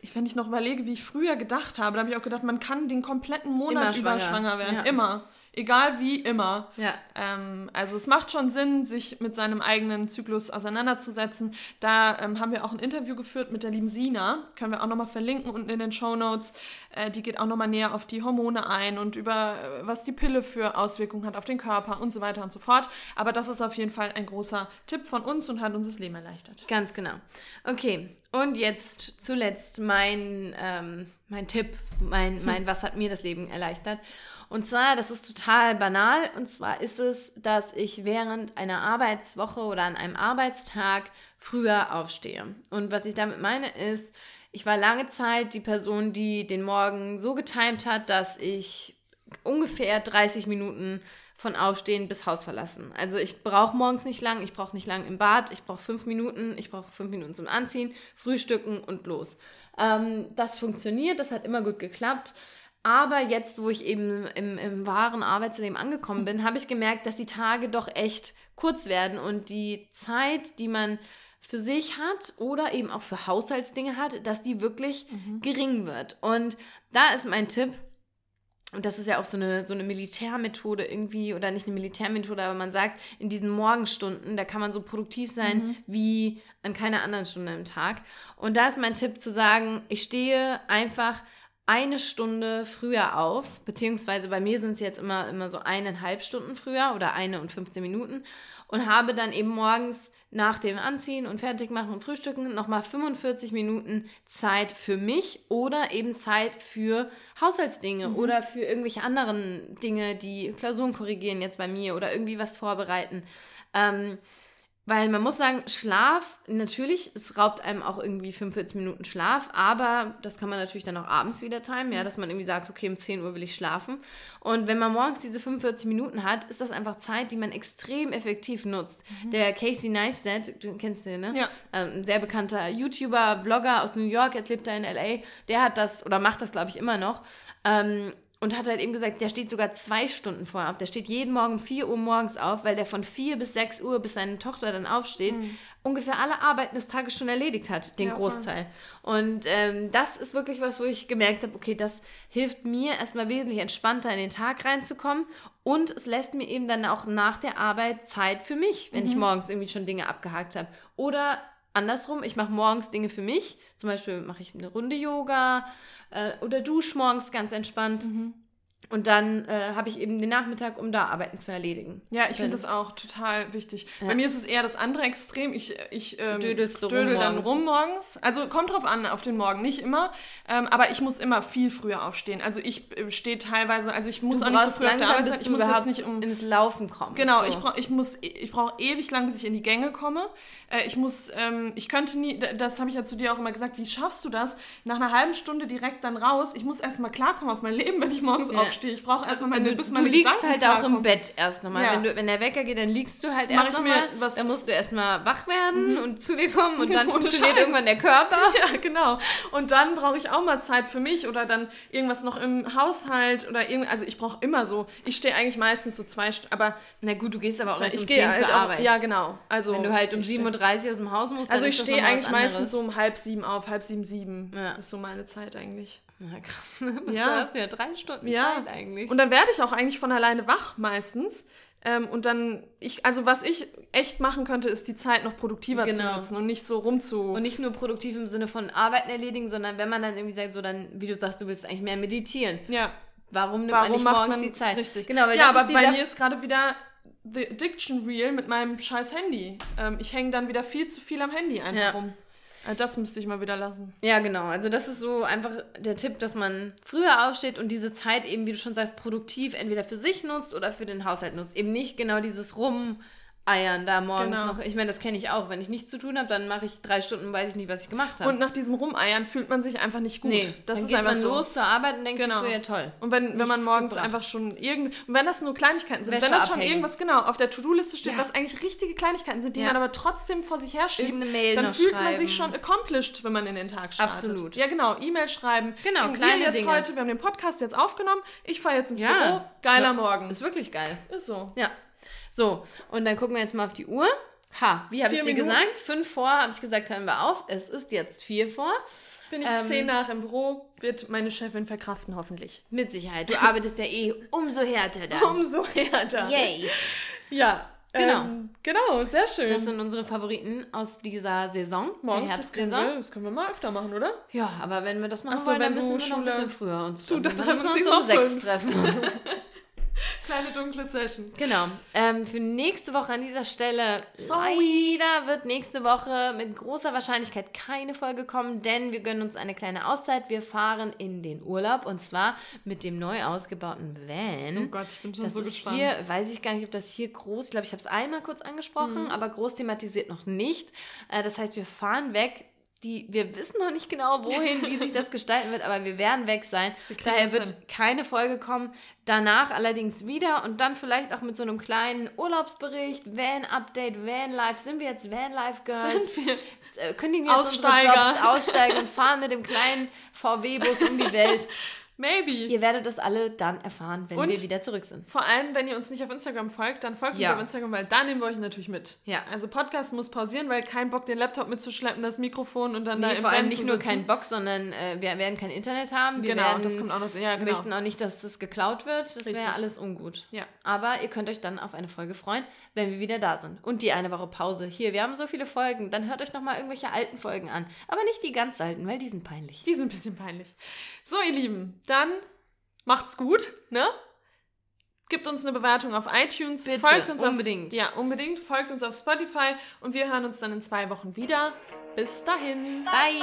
ich, wenn ich noch überlege, wie ich früher gedacht habe, da habe ich auch gedacht, man kann den kompletten Monat Immer über schwanger. schwanger werden. Ja. Immer. Egal wie, immer. Ja. Ähm, also es macht schon Sinn, sich mit seinem eigenen Zyklus auseinanderzusetzen. Da ähm, haben wir auch ein Interview geführt mit der lieben Sina. Können wir auch nochmal verlinken unten in den Show Notes. Äh, die geht auch nochmal näher auf die Hormone ein und über äh, was die Pille für Auswirkungen hat auf den Körper und so weiter und so fort. Aber das ist auf jeden Fall ein großer Tipp von uns und hat uns das Leben erleichtert. Ganz genau. Okay, und jetzt zuletzt mein, ähm, mein Tipp, mein, mein Was hat mir das Leben erleichtert. Und zwar, das ist total banal, und zwar ist es, dass ich während einer Arbeitswoche oder an einem Arbeitstag früher aufstehe. Und was ich damit meine ist, ich war lange Zeit die Person, die den Morgen so getimt hat, dass ich ungefähr 30 Minuten von Aufstehen bis Haus verlassen. Also ich brauche morgens nicht lang, ich brauche nicht lang im Bad, ich brauche fünf Minuten, ich brauche fünf Minuten zum Anziehen, Frühstücken und los. Ähm, das funktioniert, das hat immer gut geklappt. Aber jetzt, wo ich eben im, im wahren Arbeitsleben angekommen bin, habe ich gemerkt, dass die Tage doch echt kurz werden und die Zeit, die man für sich hat oder eben auch für Haushaltsdinge hat, dass die wirklich mhm. gering wird. Und da ist mein Tipp, und das ist ja auch so eine, so eine Militärmethode irgendwie, oder nicht eine Militärmethode, aber man sagt, in diesen Morgenstunden, da kann man so produktiv sein mhm. wie an keiner anderen Stunde im Tag. Und da ist mein Tipp zu sagen, ich stehe einfach eine Stunde früher auf, beziehungsweise bei mir sind es jetzt immer, immer so eineinhalb Stunden früher oder eine und 15 Minuten und habe dann eben morgens nach dem Anziehen und Fertigmachen und Frühstücken nochmal 45 Minuten Zeit für mich oder eben Zeit für Haushaltsdinge mhm. oder für irgendwelche anderen Dinge, die Klausuren korrigieren jetzt bei mir oder irgendwie was vorbereiten. Ähm, weil man muss sagen, Schlaf, natürlich, es raubt einem auch irgendwie 45 Minuten Schlaf, aber das kann man natürlich dann auch abends wieder timen, ja, dass man irgendwie sagt, okay, um 10 Uhr will ich schlafen. Und wenn man morgens diese 45 Minuten hat, ist das einfach Zeit, die man extrem effektiv nutzt. Mhm. Der Casey Neistat, du kennst den, ne? Ja. Ähm, ein sehr bekannter YouTuber, Vlogger aus New York, jetzt lebt er in L.A., der hat das, oder macht das, glaube ich, immer noch. Ähm, und hat halt eben gesagt, der steht sogar zwei Stunden vorher auf. Der steht jeden Morgen um 4 Uhr morgens auf, weil der von 4 bis 6 Uhr, bis seine Tochter dann aufsteht, mhm. ungefähr alle Arbeiten des Tages schon erledigt hat, den ja, Großteil. Und ähm, das ist wirklich was, wo ich gemerkt habe, okay, das hilft mir erstmal wesentlich entspannter in den Tag reinzukommen. Und es lässt mir eben dann auch nach der Arbeit Zeit für mich, wenn mhm. ich morgens irgendwie schon Dinge abgehakt habe. Oder andersrum, ich mache morgens Dinge für mich. Zum Beispiel mache ich eine Runde Yoga äh, oder dusche morgens ganz entspannt. Mhm. Und dann äh, habe ich eben den Nachmittag, um da Arbeiten zu erledigen. Ja, ich finde das auch total wichtig. Ja. Bei mir ist es eher das andere Extrem. Ich, ich ähm, Dödelst dödel rum dann morgens. rum morgens. Also kommt drauf an, auf den Morgen, nicht immer. Ähm, aber ich muss immer viel früher aufstehen. Also ich äh, stehe teilweise, also ich muss du auch nicht so früh auf der Arbeit sein. Ich muss jetzt nicht um ins Laufen kommen. Genau, so. ich brauche ich ich brauche ewig lang, bis ich in die Gänge komme. Äh, ich muss, ähm, ich könnte nie, das habe ich ja zu dir auch immer gesagt, wie schaffst du das? Nach einer halben Stunde direkt dann raus. Ich muss erstmal klarkommen auf mein Leben, wenn ich morgens ja. aufstehe. Ich brauche erstmal meine, also, bis meine Du liegst Gedanken halt auch im Bett erst nochmal. Ja. Wenn, wenn der Wecker geht, dann liegst du halt erst nochmal. Dann musst du erstmal wach werden mhm. und zu dir kommen und dann funktioniert Scheiß. irgendwann der Körper. Ja, genau. Und dann brauche ich auch mal Zeit für mich oder dann irgendwas noch im Haushalt oder irgend, also ich brauche immer so, ich stehe eigentlich meistens so zwei Stunden, aber na gut, du gehst aber auch erst um 10 halt zur Arbeit. ja, genau. Also wenn du halt um 7.30 Uhr aus dem Haus musst, dann Also ich stehe eigentlich meistens so um halb sieben auf, halb sieben, sieben. Ja. Das ist so meine Zeit eigentlich. Na krass, Was ja. hast du ja drei Stunden ja. Zeit eigentlich. Und dann werde ich auch eigentlich von alleine wach meistens. Ähm, und dann, ich, also was ich echt machen könnte, ist die Zeit noch produktiver genau. zu nutzen und nicht so rumzu. Und nicht nur produktiv im Sinne von Arbeiten erledigen, sondern wenn man dann irgendwie sagt, so dann, wie du sagst, du willst eigentlich mehr meditieren. Ja. Warum nimmt Warum man nicht morgens man, die Zeit? Richtig. Genau, weil ja, aber bei mir ist gerade wieder The Addiction Reel mit meinem scheiß Handy. Ähm, ich hänge dann wieder viel zu viel am Handy einfach ja. rum. Äh, das müsste ich mal wieder lassen. Ja, genau. Also das ist so einfach der Tipp, dass man früher aufsteht und diese Zeit eben, wie du schon sagst, produktiv entweder für sich nutzt oder für den Haushalt nutzt. Eben nicht genau dieses Rum Eiern da morgens genau. noch. Ich meine, das kenne ich auch. Wenn ich nichts zu tun habe, dann mache ich drei Stunden, weiß ich nicht, was ich gemacht habe. Und nach diesem Rumeiern fühlt man sich einfach nicht gut. Nee, das dann ist geht einfach man so. los zur Arbeit und denkt genau. sich so, ja toll. Und wenn, wenn man morgens gebracht. einfach schon irgend und wenn das nur Kleinigkeiten sind, Wäsche wenn das schon abhängen. irgendwas genau auf der To-Do-Liste steht, ja. was eigentlich richtige Kleinigkeiten sind, die ja. man aber trotzdem vor sich herschiebt, dann fühlt schreiben. man sich schon accomplished, wenn man in den Tag startet. Absolut. Ja, genau. E-Mail schreiben. Genau, und kleine wir jetzt Dinge. heute, wir haben den Podcast jetzt aufgenommen. Ich fahre jetzt ins ja. Büro. Geiler Morgen. Ist wirklich geil. Ist so. Ja. So, und dann gucken wir jetzt mal auf die Uhr. Ha, wie habe ich dir gesagt? Fünf vor, habe ich gesagt, hören wir auf. Es ist jetzt vier vor. Bin ich ähm, zehn nach im Büro, wird meine Chefin verkraften, hoffentlich. Mit Sicherheit. Du arbeitest ja eh umso härter da. Umso härter. Yay. Ja. Genau. Ähm, genau, sehr schön. Das sind unsere Favoriten aus dieser Saison, Morgens, der Herbstsaison. Das können, wir, das können wir mal öfter machen, oder? Ja, aber wenn wir das machen so, wollen, dann müssen wir noch ein bisschen früher uns treffen. Du, da treffen wir uns um sechs treffen. Kleine dunkle Session. Genau. Ähm, für nächste Woche an dieser Stelle, Sorry. leider wird nächste Woche mit großer Wahrscheinlichkeit keine Folge kommen, denn wir gönnen uns eine kleine Auszeit. Wir fahren in den Urlaub und zwar mit dem neu ausgebauten Van. Oh Gott, ich bin schon das so gespannt. Hier, weiß ich gar nicht, ob das hier groß, ich glaube, ich habe es einmal kurz angesprochen, mhm. aber groß thematisiert noch nicht. Äh, das heißt, wir fahren weg die, wir wissen noch nicht genau, wohin, wie sich das gestalten wird, aber wir werden weg sein. Daher wird hin. keine Folge kommen. Danach allerdings wieder und dann vielleicht auch mit so einem kleinen Urlaubsbericht, Van-Update, Van-Life. Sind wir jetzt Van-Life-Girls? Wir? Äh, kündigen wir jetzt unsere Jobs, aussteigen und fahren mit dem kleinen VW-Bus um die Welt. Maybe. Ihr werdet es alle dann erfahren, wenn Und? wir wieder zurück sind. Vor allem, wenn ihr uns nicht auf Instagram folgt, dann folgt Ja. uns auf Instagram, weil da nehmen wir euch natürlich mit. Ja. Also Podcast muss pausieren, weil kein Bock, den Laptop mitzuschleppen, das Mikrofon und dann da Nee, im vor allem nicht nur sitzen. kein Bock, sondern äh, wir werden kein Internet haben. Wir Genau, werden, das kommt auch noch. Ja, genau. möchten auch nicht, dass das geklaut wird. Das wäre alles ungut. Ja. Aber ihr könnt euch dann auf eine Folge freuen, wenn wir wieder da sind. Und die eine Woche Pause. Hier, wir haben so viele Folgen. Dann hört euch nochmal irgendwelche alten Folgen an. Aber nicht die ganz alten, weil die sind peinlich. Die sind ein bisschen peinlich. So, ihr Lieben, dann macht's gut, ne? Gibt uns eine Bewertung auf iTunes. Bitte, folgt uns unbedingt. Auf, ja, unbedingt. Folgt uns auf Spotify und wir hören uns dann in zwei Wochen wieder. Bis dahin. Bye!